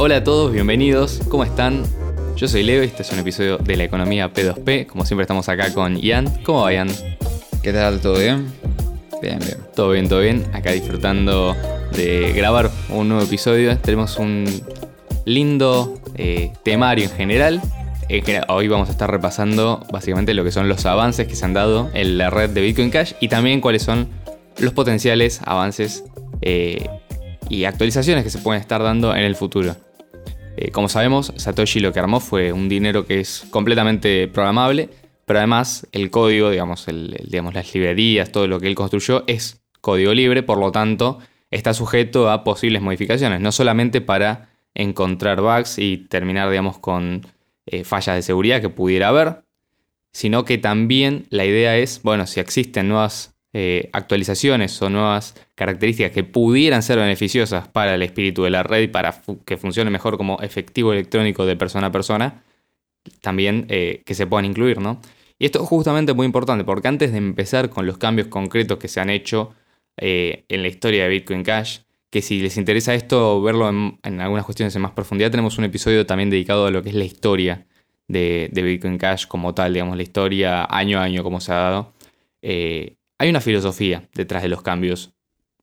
Hola a todos, bienvenidos, ¿cómo están? Yo soy Leo y este es un episodio de la economía P2P. Como siempre estamos acá con Ian. ¿Cómo va Ian? ¿Qué tal? ¿Todo bien? Bien, bien. Todo bien, todo bien. Acá disfrutando de grabar un nuevo episodio. Tenemos un lindo eh, temario en general. Hoy vamos a estar repasando básicamente lo que son los avances que se han dado en la red de Bitcoin Cash y también cuáles son los potenciales avances eh, y actualizaciones que se pueden estar dando en el futuro. Eh, como sabemos, Satoshi lo que armó fue un dinero que es completamente programable, pero además el código, digamos, las librerías, todo lo que él construyó es código libre, por lo tanto está sujeto a posibles modificaciones, no solamente para encontrar bugs y terminar, digamos, con eh, fallas de seguridad que pudiera haber, sino que también la idea es, bueno, si existen nuevas eh, actualizaciones o nuevas características que pudieran ser beneficiosas para el espíritu de la red y para que funcione mejor como efectivo electrónico de persona a persona, también eh, que se puedan incluir, ¿no? Y esto es justamente muy importante porque antes de empezar con los cambios concretos que se han hecho eh, en la historia de Bitcoin Cash, que si les interesa esto, verlo en, algunas cuestiones en más profundidad, tenemos un episodio también dedicado a lo que es la historia de, Bitcoin Cash como tal, digamos, la historia año a año, como se ha dado. Hay una filosofía detrás de los cambios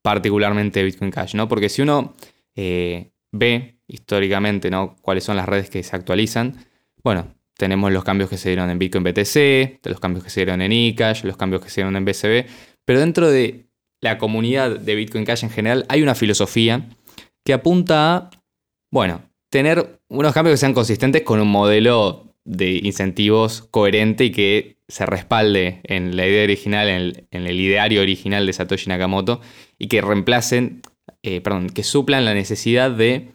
particularmente Bitcoin Cash, ¿no? Porque si uno eh, ve históricamente, ¿no? Cuáles son las redes que se actualizan, bueno, tenemos los cambios que se dieron en Bitcoin BTC, los cambios que se dieron en eCash, los cambios que se dieron en BCB, pero dentro de la comunidad de Bitcoin Cash en general hay una filosofía que apunta a, bueno, tener unos cambios que sean consistentes con un modelo de incentivos coherente y que se respalde en la idea original, en el, ideario original de Satoshi Nakamoto y que reemplacen, eh, perdón, que suplan la necesidad de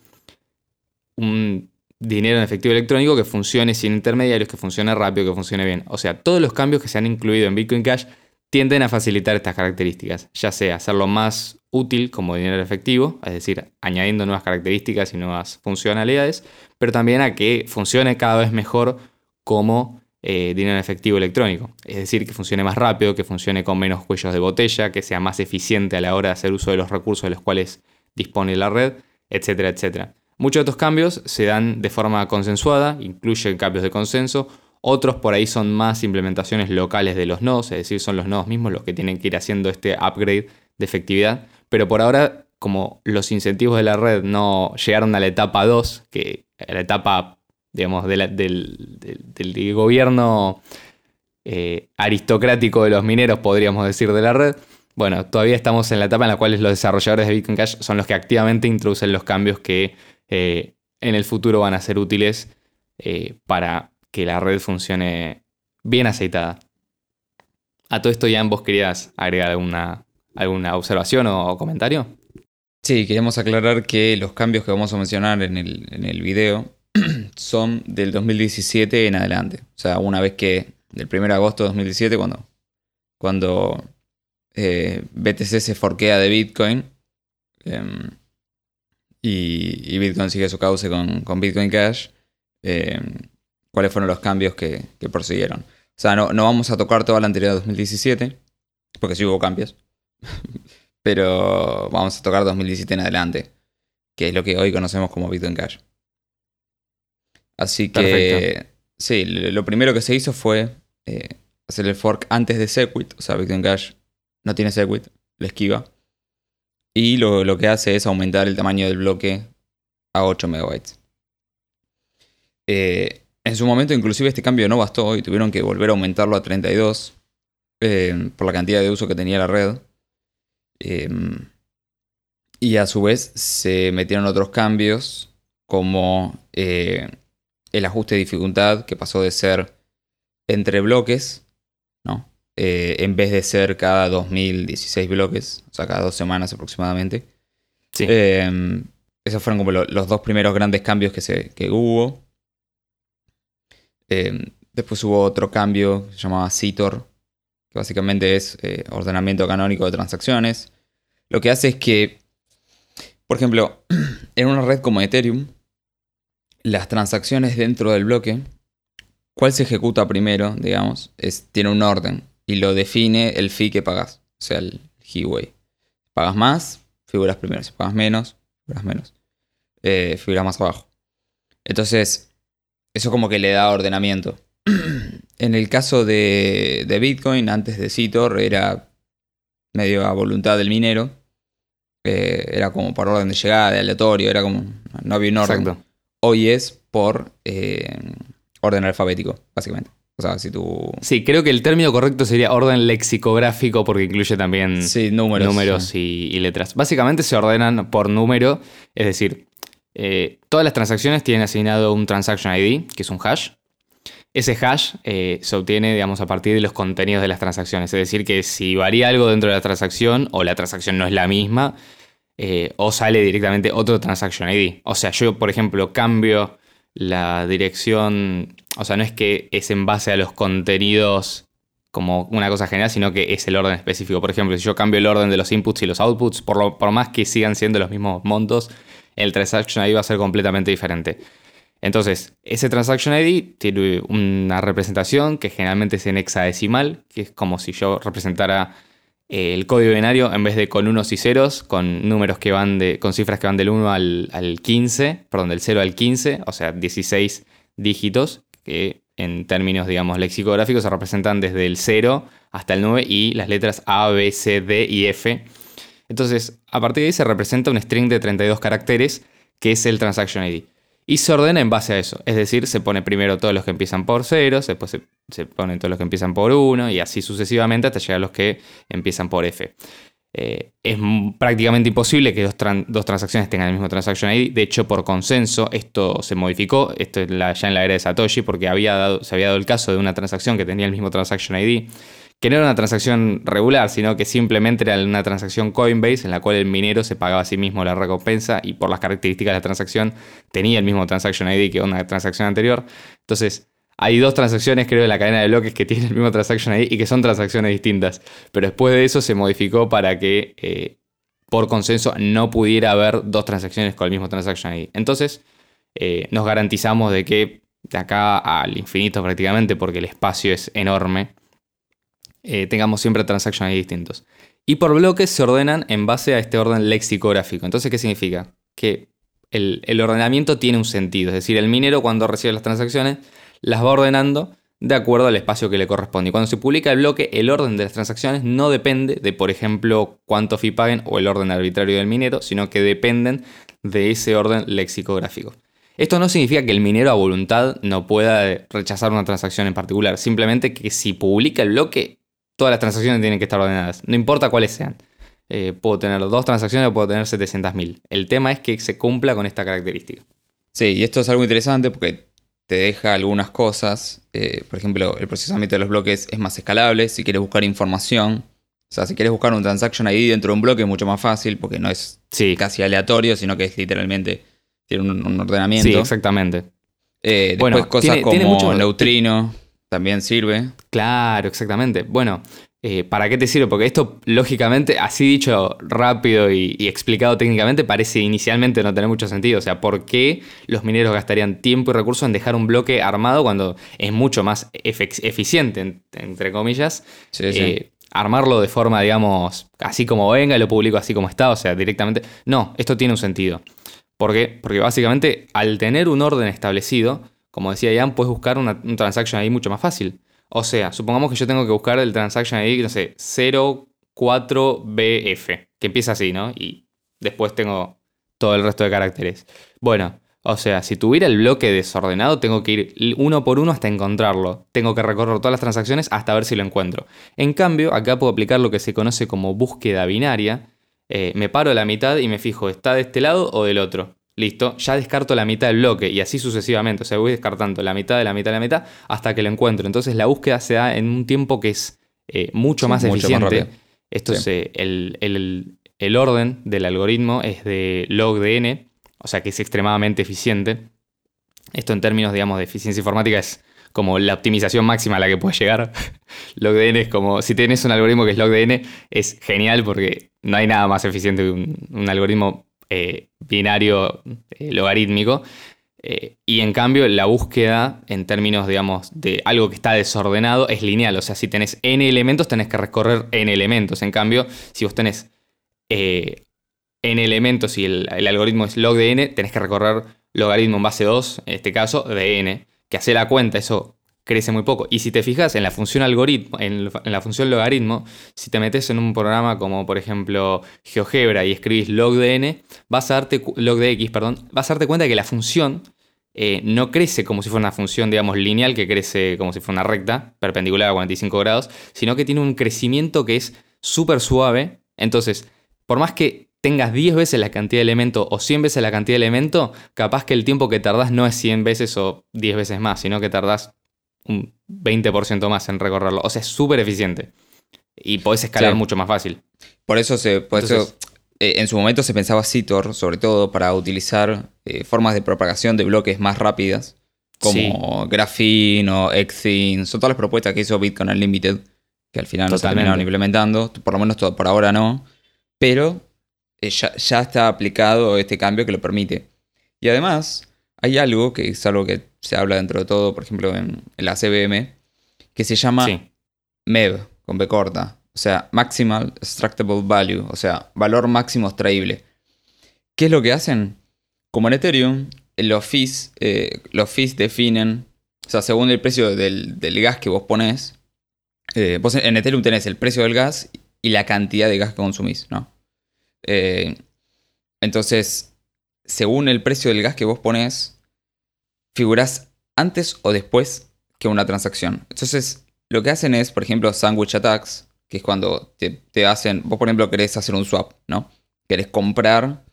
un dinero en efectivo electrónico que funcione sin intermediarios, que funcione rápido, que funcione bien. O sea, todos los cambios que se han incluido en Bitcoin Cash tienden a facilitar estas características, ya sea hacerlo más útil como dinero efectivo, es decir, añadiendo nuevas características y nuevas funcionalidades, pero también a que funcione cada vez mejor como eh, dinero efectivo electrónico. Es decir, que funcione más rápido, que funcione con menos cuellos de botella, que sea más eficiente a la hora de hacer uso de los recursos de los cuales dispone la red, etcétera, etcétera. Muchos de estos cambios se dan de forma consensuada, incluyen cambios de consenso. Otros por ahí son más implementaciones locales de los nodos, es decir, son los nodos mismos los que tienen que ir haciendo este upgrade de efectividad. Pero por ahora, como los incentivos de la red no llegaron a la etapa 2, que la etapa digamos, del, gobierno eh, aristocrático de los mineros, podríamos decir, de la red. Bueno, todavía estamos en la etapa en la cual los desarrolladores de Bitcoin Cash son los que activamente introducen los cambios que eh, en el futuro van a ser útiles eh, para que la red funcione bien aceitada. A todo esto, ya vos querías agregar alguna, alguna observación o, comentario. Sí, queríamos aclarar que los cambios que vamos a mencionar en el, en el video son del 2017 en adelante. O sea, una vez que, del 1 de agosto de 2017, cuando, cuando eh, BTC se forquea de Bitcoin em, y, Bitcoin sigue su cauce con, Bitcoin Cash, em, cuáles fueron los cambios que, que prosiguieron. O sea, no, no, vamos a tocar toda la anterior de 2017, porque sí hubo cambios, pero vamos a tocar 2017 en adelante, que es lo que hoy conocemos como Bitcoin Cash. Así que, sí, lo primero que se hizo fue eh, hacer el fork antes de Segwit. O sea, Bitcoin Cash no tiene Segwit, le esquiva. Y lo, que hace es aumentar el tamaño del bloque a 8 megabytes. Eh, en su momento, inclusive, este cambio no bastó y tuvieron que volver a aumentarlo a 32 eh, por la cantidad de uso que tenía la red. y a su vez se metieron otros cambios como el ajuste de dificultad que pasó de ser entre bloques, ¿no? Eh, en vez de ser cada 2016 bloques, o sea, cada dos semanas aproximadamente. Sí. Em, esos fueron como los dos primeros grandes cambios que, se, que hubo. Em, después hubo otro cambio que se llamaba CITOR, que básicamente es eh, ordenamiento canónico de transacciones. Lo que hace es que, por ejemplo, en una red como Ethereum, las transacciones dentro del bloque, cuál se ejecuta primero, digamos, es, tiene un orden y lo define el fee que pagas, o sea, el Highway. Pagas más, figuras primero. Si pagas menos, figuras menos. Eh, figuras más abajo. Entonces, eso como que le da ordenamiento. en el caso de, de Bitcoin, antes de Citor, era medio a voluntad del minero. Eh, era como por orden de llegada, aleatorio, era como. No había un orden. Exacto. Hoy es por eh, orden alfabético, básicamente. O sea, si tú. Sí, creo que el término correcto sería orden lexicográfico porque incluye también Sí, números. números sí. y, y letras. Básicamente se ordenan por número, es decir, eh, todas las transacciones tienen asignado un transaction ID, que es un hash. Ese hash eh, se obtiene, digamos, a partir de los contenidos de las transacciones. Es decir, que si varía algo dentro de la transacción o la transacción no es la misma, eh, o sale directamente otro transaction ID. O sea, yo, por ejemplo, cambio la dirección, o sea, no es que es en base a los contenidos como una cosa general, sino que es el orden específico. Por ejemplo, si yo cambio el orden de los inputs y los outputs, por, lo- por más que sigan siendo los mismos montos, el transaction ID va a ser completamente diferente. Entonces, ese transaction ID tiene una representación que generalmente es en hexadecimal, que es como si yo representara el código binario en vez de con unos y ceros, con números que van de, con cifras que van del 1 al, al 15, perdón, del 0 al 15, o sea, 16 dígitos, que en términos, digamos, lexicográficos se representan desde el 0 hasta el 9 y las letras A, B, C, D y F. Entonces, a partir de ahí se representa un string de 32 caracteres, que es el transaction ID. Y se ordena en base a eso. Es decir, se pone primero todos los que empiezan por 0, después se, ponen todos los que empiezan por 1 y así sucesivamente hasta llegar a los que empiezan por F. Eh, es prácticamente imposible que dos, dos transacciones tengan el mismo transaction ID. De hecho, por consenso, esto se modificó. Esto es la- ya en la era de Satoshi, porque había dado, se había dado el caso de una transacción que tenía el mismo transaction ID, que no era una transacción regular, sino que simplemente era una transacción Coinbase en la cual el minero se pagaba a sí mismo la recompensa y por las características de la transacción tenía el mismo transaction ID que una transacción anterior. Entonces, hay dos transacciones, creo, de la cadena de bloques que tienen el mismo transaction ID y que son transacciones distintas. Pero después de eso se modificó para que, eh, por consenso, no pudiera haber dos transacciones con el mismo transaction ID. Entonces, eh, nos garantizamos de que de acá al infinito prácticamente, porque el espacio es enorme, eh, tengamos siempre transaction ID distintos. Y por bloques se ordenan en base a este orden lexicográfico. Entonces, ¿qué significa? Que el, el ordenamiento tiene un sentido. Es decir, el minero cuando recibe las transacciones las va ordenando de acuerdo al espacio que le corresponde. Y cuando se publica el bloque, el orden de las transacciones no depende de, por ejemplo, cuánto fee paguen o el orden arbitrario del minero, sino que dependen de ese orden lexicográfico. Esto no significa que el minero a voluntad no pueda rechazar una transacción en particular, simplemente que si publica el bloque, todas las transacciones tienen que estar ordenadas, no importa cuáles sean. Eh, puedo tener dos transacciones o puedo tener 700.000. El tema es que se cumpla con esta característica. Sí, y esto es algo interesante porque te deja algunas cosas. eh, por ejemplo, el procesamiento de los bloques es más escalable. Si quieres buscar información, o sea, si quieres buscar un transaction ID dentro de un bloque es mucho más fácil porque no es Sí, casi aleatorio, sino que es literalmente tiene un, un ordenamiento. sí, exactamente. Eh, después Bueno, cosas tiene- como tiene mucho- neutrino también sirve. Claro, exactamente. Bueno, eh, ¿para qué te sirve? Porque esto, lógicamente, así dicho rápido y, y explicado técnicamente, parece inicialmente no tener mucho sentido. O sea, ¿por qué los mineros gastarían tiempo y recursos en dejar un bloque armado cuando es mucho más eficiente, en- entre comillas, Sí, sí. eh, armarlo de forma, digamos, así como venga y lo publico así como está? O sea, directamente. No, esto tiene un sentido. ¿Por qué? Porque básicamente al tener un orden establecido, como decía Ian, puedes buscar una, un transaction ahí mucho más fácil. O sea, supongamos que yo tengo que buscar el transaction ID, no sé, 04BF, que empieza así, ¿no? Y después tengo todo el resto de caracteres. Bueno, o sea, si tuviera el bloque desordenado, tengo que ir uno por uno hasta encontrarlo. Tengo que recorrer todas las transacciones hasta ver si lo encuentro. En cambio, acá puedo aplicar lo que se conoce como búsqueda binaria. Eh, me paro a la mitad y me fijo, ¿está de este lado o del otro? Listo, ya descarto la mitad del bloque y así sucesivamente. O sea, voy descartando la mitad de la mitad de la mitad hasta que lo encuentro. Entonces la búsqueda se da en un tiempo que es eh, mucho Sí, más mucho eficiente. Esto Sí. es eh, el, el- el orden del algoritmo es de log_n, o sea que es extremadamente eficiente. Esto en términos, digamos, de eficiencia informática es como la optimización máxima a la que puedes llegar. log_n es como, si tienes un algoritmo que es log_n, es genial porque no hay nada más eficiente que un, un algoritmo eh, binario eh, logarítmico. Eh, y en cambio, la búsqueda en términos, digamos, de algo que está desordenado es lineal. O sea, si tenés n elementos, tenés que recorrer n elementos. En cambio, si vos tenés eh, n elementos y el, el algoritmo es log de n, tenés que recorrer logaritmo en base 2, en este caso, de n, que hace la cuenta, eso crece muy poco. Y si te fijas en la función algoritmo, en, la función logaritmo, si te metes en un programa como por ejemplo GeoGebra y escribís log de n, vas a darte log de x, perdón, vas a darte cuenta que la función eh, no crece como si fuera una función, digamos, lineal, que crece como si fuera una recta, perpendicular a 45 grados, sino que tiene un crecimiento que es súper suave. Entonces, por más que tengas 10 veces la cantidad de elemento o 100 veces la cantidad de elemento, capaz que el tiempo que tardás no es 100 veces o 10 veces más, sino que tardás un 20% más en recorrerlo. O sea, es súper eficiente. Y podés escalar mucho más fácil. Por eso, se, por eso eh, en su momento se pensaba Citor, sobre todo para utilizar eh, formas de propagación de bloques más rápidas, como Graphene o Exin, son todas las propuestas que hizo Bitcoin Unlimited, que al final no se terminaron implementando, por lo menos por ahora no, pero eh, ya, está aplicado este cambio que lo permite. Y además, hay algo que es algo que se habla dentro de todo, por ejemplo, en, la CBM, que se llama MEV, con B corta, o sea, Maximal Extractable Value, o sea, valor máximo extraíble. ¿Qué es lo que hacen? Como en Ethereum, los fees, eh, los fees definen, o sea, según el precio del, gas que vos pones, eh, vos en Ethereum tenés el precio del gas y la cantidad de gas que consumís, ¿no? Eh, entonces, según el precio del gas que vos pones, figurás antes o después que una transacción. Entonces, lo que hacen es, por ejemplo, sandwich attacks, que es cuando te, hacen, vos por ejemplo querés hacer un swap, ¿no? Querés comprar,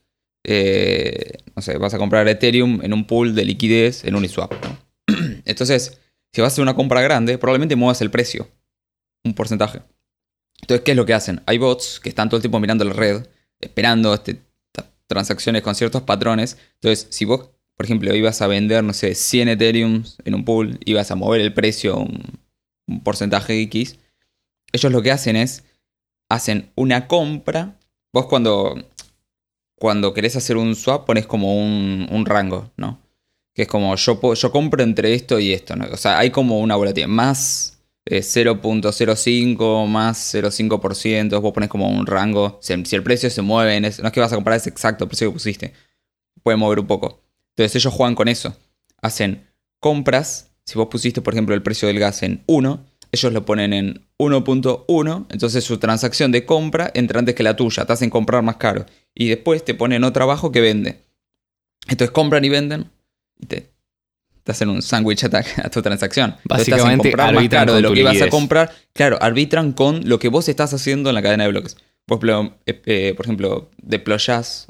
eh, no sé, vas a comprar Ethereum en un pool de liquidez en Uniswap, ¿no? Entonces, si vas a hacer una compra grande, probablemente muevas el precio, un porcentaje. Entonces, ¿qué es lo que hacen? Hay bots que están todo el tiempo mirando la red, esperando este, transacciones con ciertos patrones. Entonces, si vos, por ejemplo, ibas a vender, no sé, 100 Ethereum en un pool, ibas a mover el precio un, un porcentaje X, ellos lo que hacen es, hacen una compra. Vos cuando, cuando querés hacer un swap pones como un, rango, ¿no? Que es como yo, yo compro entre esto y esto, ¿no? O sea, hay como una volatilidad. Más 0.05, eh, más 0.5%, vos pones como un rango. Si, el precio se mueve, no es que vas a comprar ese exacto precio que pusiste. Puede mover un poco. Entonces ellos juegan con eso. Hacen compras. Si vos pusiste, por ejemplo, el precio del gas en 1, ellos lo ponen en 1.1, entonces su transacción de compra entra antes que la tuya, te hacen comprar más caro. Y después te ponen otro abajo que vende. Entonces compran y venden y te, hacen un sandwich attack a tu transacción. Básicamente, te más caro de lo que ibas a comprar. Claro, arbitran con lo que vos estás haciendo en la cadena de bloques. Por ejemplo, eh, eh, por ejemplo deployás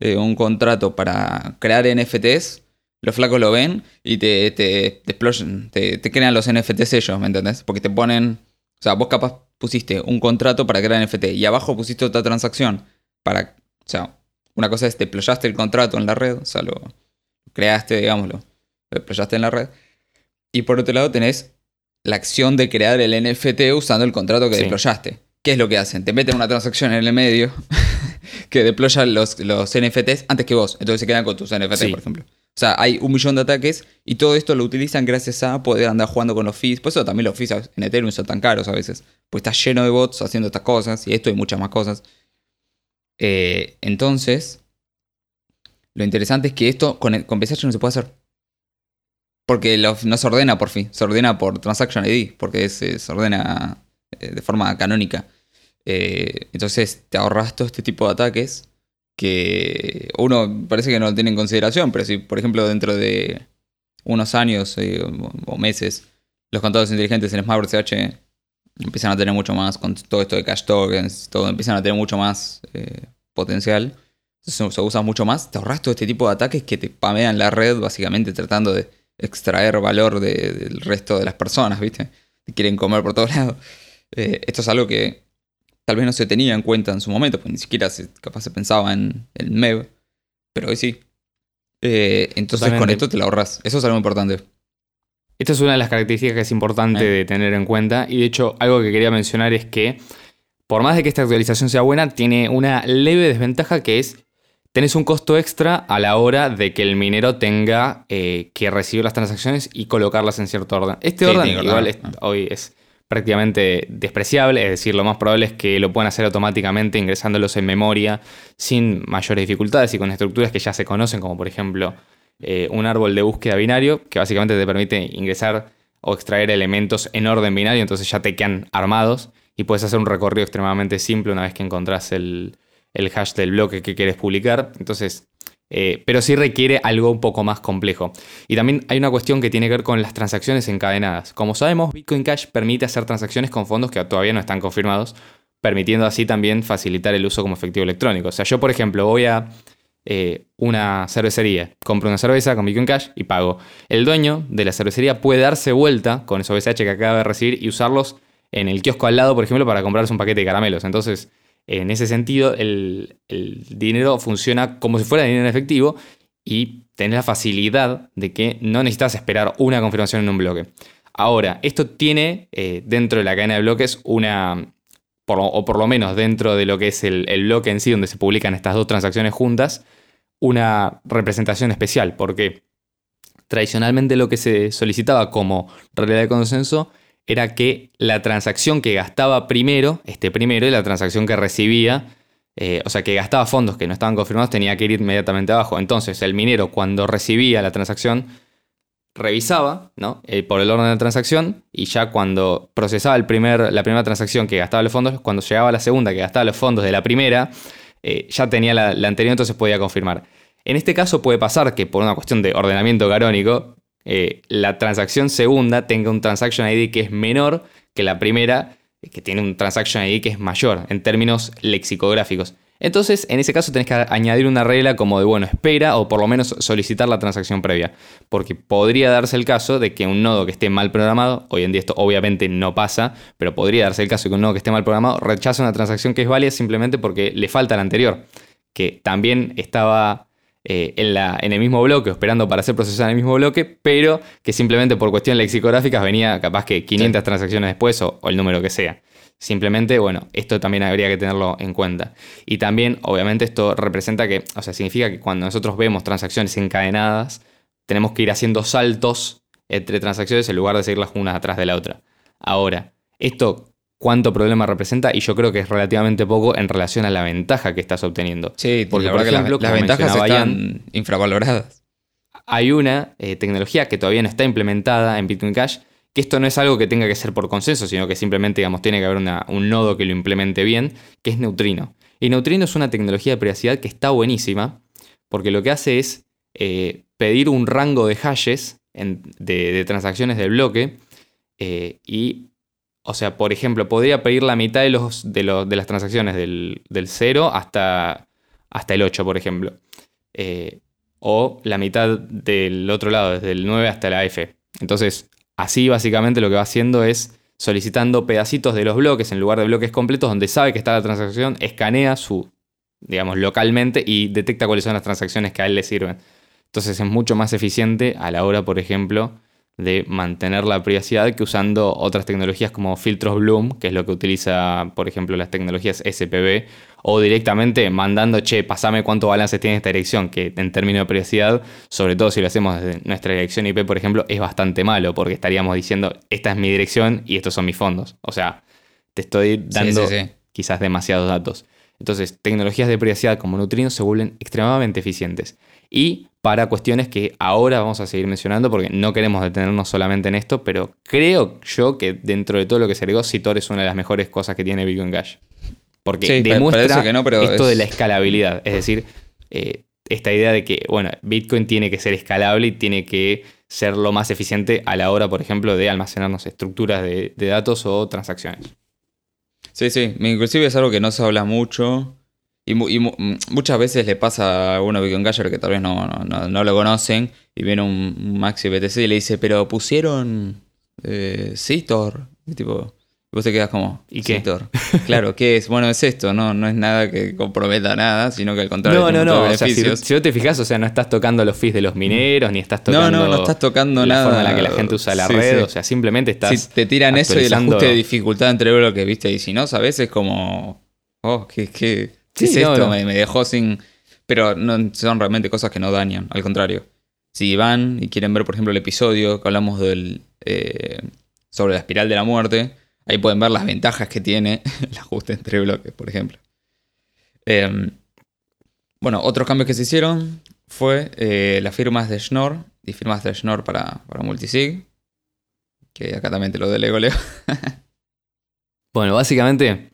eh, un contrato para crear NFTs los flacos lo ven y te, te, te, te, crean los NFTs ellos, ¿me entendés? Porque te ponen. O sea, vos capaz pusiste un contrato para crear NFT y abajo pusiste otra transacción para. O sea, una cosa es deployaste el contrato en la red, o sea, lo creaste, digámoslo, lo deployaste en la red. Y por otro lado tenés la acción de crear el NFT usando el contrato que deployaste. ¿Qué es lo que hacen? Te meten una transacción en el medio que deploya los, los NFTs antes que vos. Entonces se quedan con tus NFTs, por ejemplo. O sea, hay un millón de ataques y todo esto lo utilizan gracias a poder andar jugando con los fees. Por eso también los fees en Ethereum son tan caros a veces. Pues está lleno de bots haciendo estas cosas y esto y muchas más cosas. Eh, entonces, lo interesante es que esto con, con no se puede hacer. Porque no se ordena por fee, se ordena por Transaction ID, porque se ordena eh, de forma canónica. Eh, entonces te ahorras todo este tipo de ataques que uno parece que no lo tiene en consideración, pero si, por ejemplo, dentro de unos años eh, o meses los contadores inteligentes en SmartCH empiezan a tener mucho más, con todo esto de cash tokens, todo empiezan a tener mucho más eh, potencial, se, usa mucho más, te ahorras todo este tipo de ataques que te pamean la red básicamente tratando de extraer valor del resto de las personas, ¿viste? Te quieren comer por todos lados. Esto es algo que tal vez no se tenía en cuenta en su momento, pues ni siquiera se, capaz se pensaba en el MEV, pero hoy sí. Eh, entonces con esto te lo ahorras. Eso es algo importante. Esta es una de las características que es importante eh. de tener en cuenta. Y de hecho, algo que quería mencionar es que, por más de que esta actualización sea buena, tiene una leve desventaja que es, tenés un costo extra a la hora de que el minero tenga eh, que recibir las transacciones y colocarlas en cierto orden. Este orden igual hoy es prácticamente despreciable, es decir, lo más probable es que lo puedan hacer automáticamente ingresándolos en memoria sin mayores dificultades y con estructuras que ya se conocen, como por ejemplo eh, un árbol de búsqueda binario que básicamente te permite ingresar o extraer elementos en orden binario, entonces ya te quedan armados y puedes hacer un recorrido extremadamente simple una vez que encontrás el, el hash del bloque que quieres publicar. Entonces, eh, pero sí requiere algo un poco más complejo. Y también hay una cuestión que tiene que ver con las transacciones encadenadas. Como sabemos, Bitcoin Cash permite hacer transacciones con fondos que todavía no están confirmados, permitiendo así también facilitar el uso como efectivo electrónico. O sea, yo por ejemplo voy a eh, una cervecería, compro una cerveza con Bitcoin Cash y pago. El dueño de la cervecería puede darse vuelta con esos BCH que acaba de recibir y usarlos en el kiosco al lado, por ejemplo, para comprarse un paquete de caramelos. Entonces, en ese sentido, el, dinero funciona como si fuera dinero en efectivo y tenés la facilidad de que no necesitas esperar una confirmación en un bloque. Ahora, esto tiene eh, dentro de la cadena de bloques una, o por lo menos dentro de lo que es el, el, bloque en sí, donde se publican estas dos transacciones juntas, una representación especial, porque tradicionalmente lo que se solicitaba como realidad de consenso era que la transacción que gastaba primero, este primero, y la transacción que recibía, eh, o sea, que gastaba fondos que no estaban confirmados, tenía que ir inmediatamente abajo. Entonces, el minero, cuando recibía la transacción, revisaba ¿no? Eh, por el orden de la transacción y ya cuando procesaba el primer, la primera transacción que gastaba los fondos, cuando llegaba la segunda que gastaba los fondos de la primera, eh, ya tenía la, anterior, entonces podía confirmar. En este caso puede pasar que por una cuestión de ordenamiento canónico, eh, la transacción segunda tenga un transaction ID que es menor que la primera, que tiene un transaction ID que es mayor en términos lexicográficos. Entonces, en ese caso tenés que añadir una regla como de, bueno, espera o por lo menos solicitar la transacción previa. Porque podría darse el caso de que un nodo que esté mal programado, hoy en día esto obviamente no pasa, pero podría darse el caso de que un nodo que esté mal programado rechace una transacción que es válida simplemente porque le falta la anterior, que también estaba eh, en, la, en, el mismo bloque, esperando para ser procesada en el mismo bloque, pero que simplemente por cuestiones lexicográficas venía capaz que 500 transacciones después o el número que sea. Simplemente, bueno, esto también habría que tenerlo en cuenta. Y también, obviamente, esto representa que, o sea, significa que cuando nosotros vemos transacciones encadenadas, tenemos que ir haciendo saltos entre transacciones en lugar de seguirlas unas atrás de la otra. Ahora, esto cuánto problema representa y yo creo que es relativamente poco en relación a la ventaja que estás obteniendo. Sí, porque por ejemplo, las ventajas están infravaloradas. Hay una eh, tecnología que todavía no está implementada en Bitcoin Cash que esto no es algo que tenga que ser por consenso, sino que simplemente digamos, tiene que haber un nodo que lo implemente bien, que es Neutrino. Y Neutrino es una tecnología de privacidad que está buenísima, porque lo que hace es eh, pedir un rango de hashes de, transacciones del bloque eh, y, o sea, por ejemplo, podría pedir la mitad de, los, de, las transacciones del, 0 hasta, hasta el 8, por ejemplo. Eh, o la mitad del otro lado, desde el 9 hasta la F. Entonces, Así básicamente lo que va haciendo es solicitando pedacitos de los bloques en lugar de bloques completos donde sabe que está la transacción, escanea su, digamos, localmente y detecta cuáles son las transacciones que a él le sirven. Entonces es mucho más eficiente a la hora, por ejemplo, de mantener la privacidad que usando otras tecnologías como filtros Bloom, que es lo que utiliza, por ejemplo, las tecnologías SPB, o directamente mandando, che, pasame cuánto balance tiene esta dirección, que en términos de privacidad, sobre todo si lo hacemos desde nuestra dirección IP, por ejemplo, es bastante malo, porque estaríamos diciendo, esta es mi dirección y estos son mis fondos. O sea, te estoy dando quizás demasiados datos. Entonces, tecnologías de privacidad como Neutrino se vuelven extremadamente eficientes. Y para cuestiones que ahora vamos a seguir mencionando porque no queremos detenernos solamente en esto, pero creo yo que dentro de todo lo que se agregó, Citor es una de las mejores cosas que tiene Bitcoin Cash. Porque demuestra esto de la escalabilidad. Es decir, eh, esta idea de que, bueno, Bitcoin tiene que ser escalable y tiene que ser lo más eficiente a la hora, por ejemplo, de almacenarnos estructuras de, de datos o transacciones. Sí, sí. Inclusive es algo que no se habla mucho y, muchas veces le pasa a alguno Bitcoin Casher que tal vez no, no, lo conocen y viene un, Maxi BTC y le dice, pero pusieron eh, Citor. Y tipo, vos te quedas como, ¿y qué? Citor. claro, ¿qué es? Bueno, es esto, no, no es nada que comprometa nada, sino que al contrario. No, no, no. O sea, si, si, vos te fijas, o sea, no estás tocando los fees de los mineros, ni estás tocando. No, no, no estás tocando la nada. forma en la que la gente usa la red, o sea, simplemente estás. Si te tiran eso y el ajuste de dificultad entre bloques, viste, y si no, sabes, es como. Oh, qué, qué, ¿Qué es esto? Me, dejó sin. Pero no son realmente cosas que no dañan, al contrario. Si van y quieren ver, por ejemplo, el episodio que hablamos del, eh, sobre la espiral de la muerte, ahí pueden ver las ventajas que tiene el ajuste entre bloques, por ejemplo. Em, bueno, otros cambios que se hicieron fue eh, las firmas de Schnorr y firmas de Schnorr para, para multisig. Que acá también te lo delego, Leo. Bueno, básicamente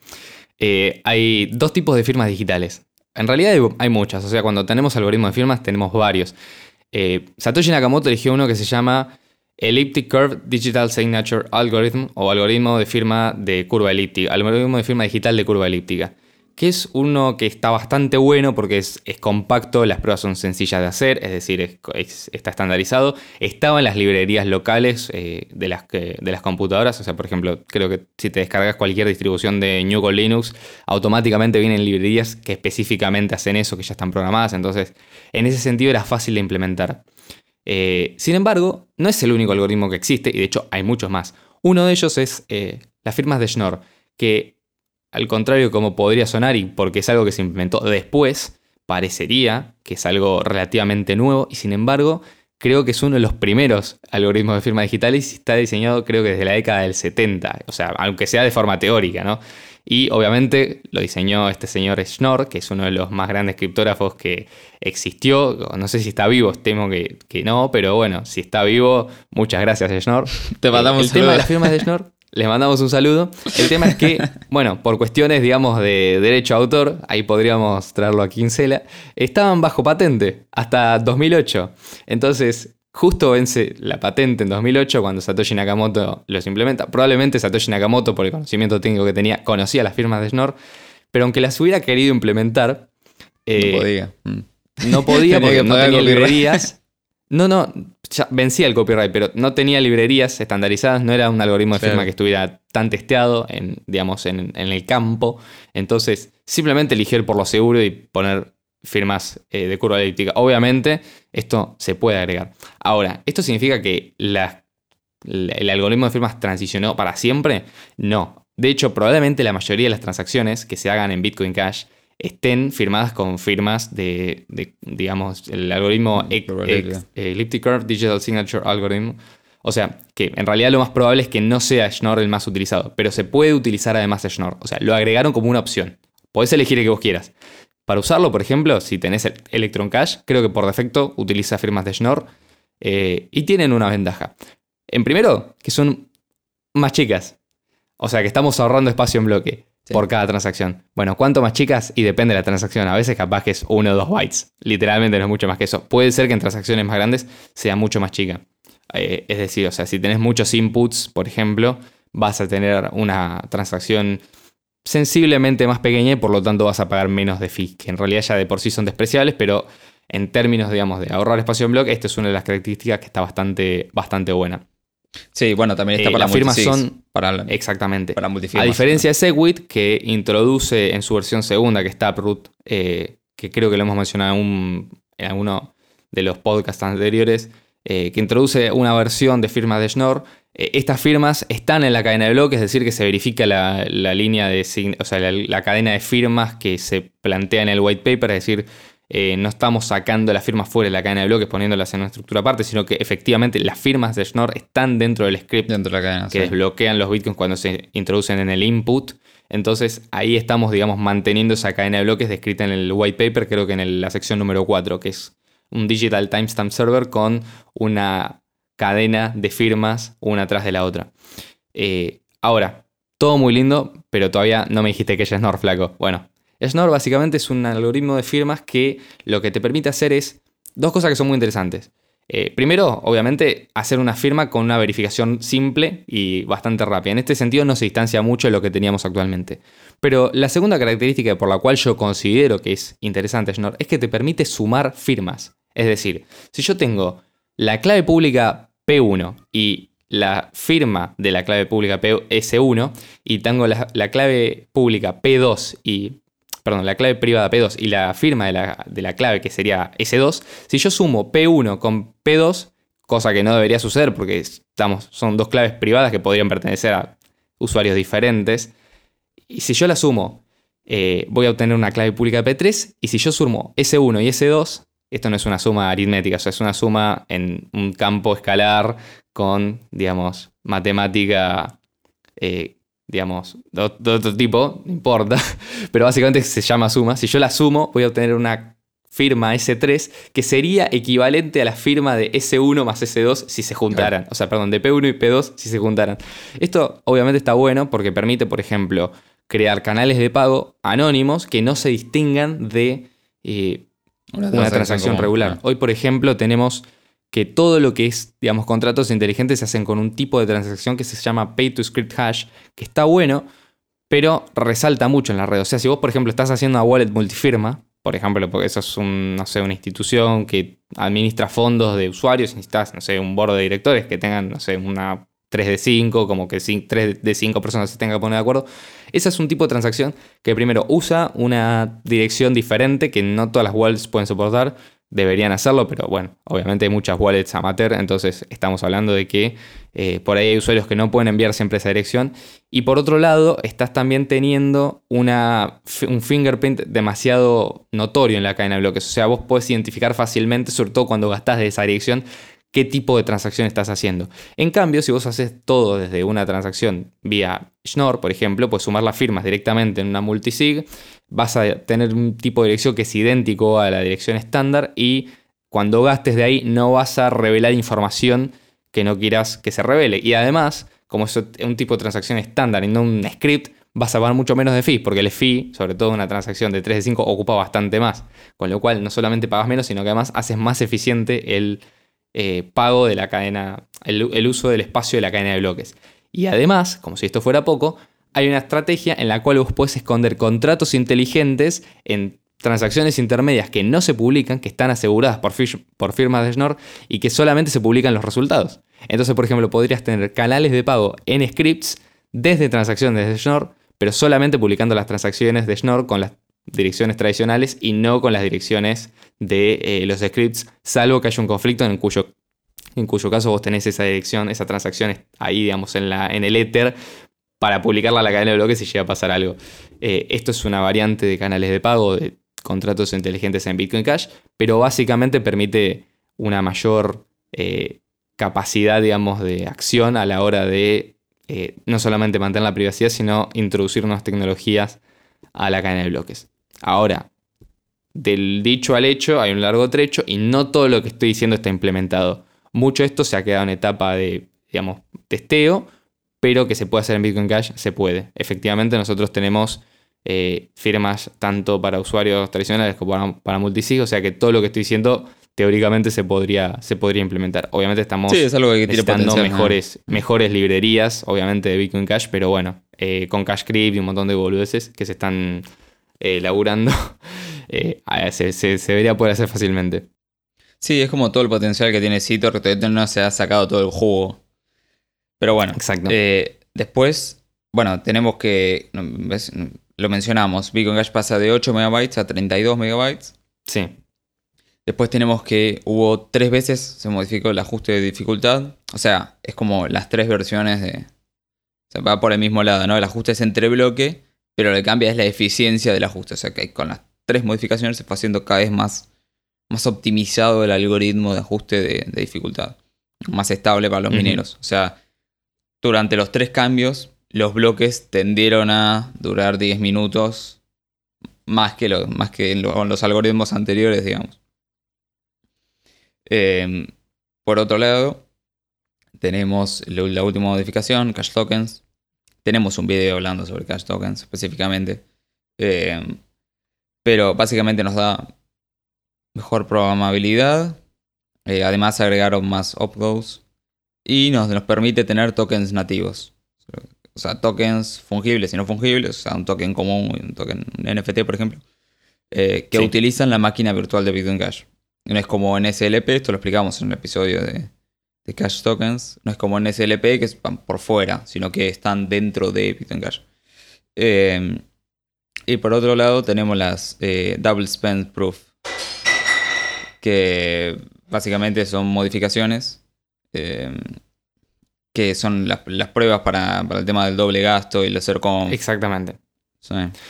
eh, hay dos tipos de firmas digitales. En realidad hay, muchas, o sea, cuando tenemos algoritmos de firmas tenemos varios. Eh, Satoshi Nakamoto eligió uno que se llama Elliptic Curve Digital Signature Algorithm o algoritmo de firma de curva elíptica, algoritmo de firma digital de curva elíptica que es uno que está bastante bueno porque es, compacto, las pruebas son sencillas de hacer, es decir, está estandarizado. Estaba en las librerías locales eh, de, las, de las computadoras, o sea, por ejemplo, creo que si te descargas cualquier distribución de Nugo Linux, automáticamente vienen librerías que específicamente hacen eso, que ya están programadas, entonces en ese sentido era fácil de implementar. Eh, sin embargo, no es el único algoritmo que existe, y de hecho hay muchos más. Uno de ellos es eh, las firmas de Schnorr, que al contrario como podría sonar y porque es algo que se implementó después, parecería que es algo relativamente nuevo y sin embargo creo que es uno de los primeros algoritmos de firma digital y está diseñado creo que desde la década del 70, o sea, aunque sea de forma teórica, ¿no? Y obviamente lo diseñó este señor Schnorr, que es uno de los más grandes criptógrafos que existió. No sé si está vivo, temo que, no, pero bueno, si está vivo, muchas gracias Schnorr. Te mandamos el, el tema de las firmas de Schnorr les mandamos un saludo. El tema es que, bueno, por cuestiones, digamos, de derecho a autor, ahí podríamos traerlo a Quincela, estaban bajo patente hasta 2008. Entonces, justo vence la patente en 2008 cuando Satoshi Nakamoto los implementa. Probablemente Satoshi Nakamoto, por el conocimiento técnico que tenía, conocía las firmas de Schnorr, pero aunque las hubiera querido implementar... no eh, podía. No podía porque no tenía librerías. No, no, ya vencía el copyright, pero no tenía librerías estandarizadas, no era un algoritmo de firma que estuviera tan testeado en, digamos, en, el campo. Entonces, simplemente eligir por lo seguro y poner firmas eh, de curva elíptica. Obviamente, esto se puede agregar. Ahora, ¿esto significa que el algoritmo de firmas transicionó para siempre? No. De hecho, probablemente la mayoría de las transacciones que se hagan en Bitcoin Cash estén firmadas con firmas de, digamos, el algoritmo mm, Elliptic Curve Digital Signature Algorithm. O sea, que en realidad lo más probable es que no sea Schnorr el más utilizado, pero se puede utilizar además Schnorr. O sea, lo agregaron como una opción. Podés elegir el que vos quieras. Para usarlo, por ejemplo, si tenés el Electron Cash, creo que por defecto utiliza firmas de Schnorr eh, y tienen una ventaja. En primero, que son más chicas. O sea, que estamos ahorrando espacio en bloque por cada transacción. Bueno, ¿cuánto más chicas? Y depende de la transacción. A veces capaz que es uno o dos bytes. Literalmente no es mucho más que eso. Puede ser que en transacciones más grandes sea mucho más chica. Eh, es decir, o sea, si tenés muchos inputs, por ejemplo, vas a tener una transacción sensiblemente más pequeña y por lo tanto vas a pagar menos de fees, que en realidad ya de por sí son despreciables, pero en términos, digamos, de ahorrar espacio en bloque, esta es una de las características que está bastante, bastante buena. Sí, bueno, también está eh, para las firmas son para exactamente. Para A diferencia de Segwit que introduce en su versión segunda que está Taproot, eh, que creo que lo hemos mencionado en, alguno de los podcasts anteriores, eh, que introduce una versión de firmas de Schnorr. estas firmas están en la cadena de bloques, es decir, que se verifica la, línea de, o sea, la, cadena de firmas que se plantea en el white paper, es decir, eh, no estamos sacando las firmas fuera de la cadena de bloques poniéndolas en una estructura aparte, sino que efectivamente las firmas de Schnorr están dentro del script dentro de la cadena, que desbloquean los bitcoins cuando se introducen en el input. Entonces ahí estamos, digamos, manteniendo esa cadena de bloques descrita en el white paper, creo que en la sección número 4, que es un digital timestamp server con una cadena de firmas una tras de la otra. Eh, ahora, todo muy lindo, pero todavía no me dijiste que es Schnorr, flaco. Bueno, Schnorr básicamente es un algoritmo de firmas que lo que te permite hacer es dos cosas que son muy interesantes. Eh, primero, obviamente, hacer una firma con una verificación simple y bastante rápida. En este sentido no se distancia mucho de lo que teníamos actualmente. Pero la segunda característica por la cual yo considero que es interesante Schnorr es que te permite sumar firmas. Es decir, si yo tengo la clave pública P1 y la firma de la clave pública PS1 y tengo la, la clave pública P2 y perdón, la clave privada P2 y la firma de la, clave que sería S2, si yo sumo P1 con P2, cosa que no debería suceder porque estamos, son dos claves privadas que podrían pertenecer a usuarios diferentes, y si yo la sumo, eh, voy a obtener una clave pública P3, y si yo sumo S1 y S2, esto no es una suma aritmética, es una suma en un campo escalar con, digamos, matemática eh, digamos, de, otro tipo, no importa, pero básicamente se llama suma. Si yo la sumo, voy a obtener una firma S3, que sería equivalente a la firma de S1 más S2 si se juntaran. O sea, perdón, de P1 y P2 si se juntaran. Esto obviamente está bueno porque permite, por ejemplo, crear canales de pago anónimos que no se distingan de eh, una, transacción, regular. Hoy, por ejemplo, tenemos que todo lo que es, digamos, contratos inteligentes se hacen con un tipo de transacción que se llama Pay to Script Hash, que está bueno, pero resalta mucho en la red. O sea, si vos, por ejemplo, estás haciendo una wallet multifirma, por ejemplo, porque eso es no una institución que administra fondos de usuarios, necesitas, no sé, un board de directores que tengan, no sé, una 3 de 5, como que 3 de 5 personas se tengan que poner de acuerdo. Ese es un tipo de transacción que primero usa una dirección diferente que no todas las wallets pueden soportar deberían hacerlo, pero bueno, obviamente hay muchas wallets amateur, entonces estamos hablando de que eh, por ahí hay usuarios que no pueden enviar siempre esa dirección. Y por otro lado, estás también teniendo una, un fingerprint demasiado notorio en la cadena de bloques. O sea, vos puedes identificar fácilmente, sobre todo cuando gastás de esa dirección, qué tipo de transacción estás haciendo. En cambio, si vos haces todo desde una transacción vía Schnorr, por ejemplo, puedes sumar las firmas directamente en una multisig, vas a tener un tipo de dirección que es idéntico a la dirección estándar y cuando gastes de ahí no vas a revelar información que no quieras que se revele. Y además, como es un tipo de transacción estándar y no un script, vas a pagar mucho menos de fees, porque el fee, sobre todo una transacción de 3 de 5, ocupa bastante más. Con lo cual, no solamente pagas menos, sino que además haces más eficiente el eh, pago de la cadena, el, uso del espacio de la cadena de bloques. Y además, como si esto fuera poco, hay una estrategia en la cual vos puedes esconder contratos inteligentes en transacciones intermedias que no se publican, que están aseguradas por, por firmas de Schnorr y que solamente se publican los resultados. Entonces, por ejemplo, podrías tener canales de pago en scripts desde transacciones de Schnorr, pero solamente publicando las transacciones de Schnorr con las direcciones tradicionales y no con las direcciones de eh, los scripts, salvo que haya un conflicto en cuyo, en cuyo caso vos tenés esa dirección, esa transacción ahí, digamos, en, la, en el Ether para publicarla a la cadena de bloques si llega a pasar algo. Eh, esto es una variante de canales de pago, de contratos inteligentes en Bitcoin Cash, pero básicamente permite una mayor eh, capacidad, digamos, de acción a la hora de no solamente mantener la privacidad, sino introducir nuevas tecnologías a la cadena de bloques. Ahora, del dicho al hecho hay un largo trecho y no todo lo que estoy diciendo está implementado. Mucho esto se ha quedado en etapa de, digamos, testeo, pero que se puede hacer en Bitcoin Cash, se puede. Efectivamente, nosotros tenemos eh, firmas tanto para usuarios tradicionales como para, multisig, o sea que todo lo que estoy diciendo teóricamente se podría, se podría implementar. Obviamente estamos sí, es algo que necesitando mejores, mejores librerías, obviamente, de Bitcoin Cash, pero bueno, eh, con CashCrypt y un montón de boludeces que se están eh, laburando, eh, se, debería poder hacer fácilmente. Sí, es como todo el potencial que tiene Citor, que todavía no se ha sacado todo el jugo. Pero bueno, Exacto. Eh, después, bueno, tenemos que, lo mencionamos, Bitcoin Cash pasa de 8 MB a 32 MB. Sí. Después tenemos que hubo tres veces se modificó el ajuste de dificultad. O sea, es como las tres versiones de... Se va por el mismo lado, ¿no? El ajuste es entre bloque pero lo que cambia es la eficiencia del ajuste. O sea que con las tres modificaciones se fue haciendo cada vez más, más optimizado el algoritmo de ajuste de, dificultad. Más estable para los mineros. O sea, durante los tres cambios, los bloques tendieron a durar 10 minutos más que, lo, más que con los algoritmos anteriores, digamos. Em, por otro lado, tenemos la última modificación, cash tokens, tenemos un video hablando sobre cash tokens específicamente. Eh, pero básicamente nos da mejor programabilidad. Eh, además agregaron más opgoes. Y nos, nos permite tener tokens nativos. O sea, tokens fungibles y no fungibles. O sea, un token común, un token NFT, por ejemplo. Eh, que utilizan la máquina virtual de Bitcoin Cash. No es como en SLP, esto lo explicamos en el episodio de, de Cash Tokens. No es como en SLP que están por fuera, sino que están dentro de Bitcoin Cash. Eh, y por otro lado tenemos las eh, Double Spend Proof, que básicamente son modificaciones, eh, que son las, pruebas para, el tema del doble gasto y el hacer con... Exactamente.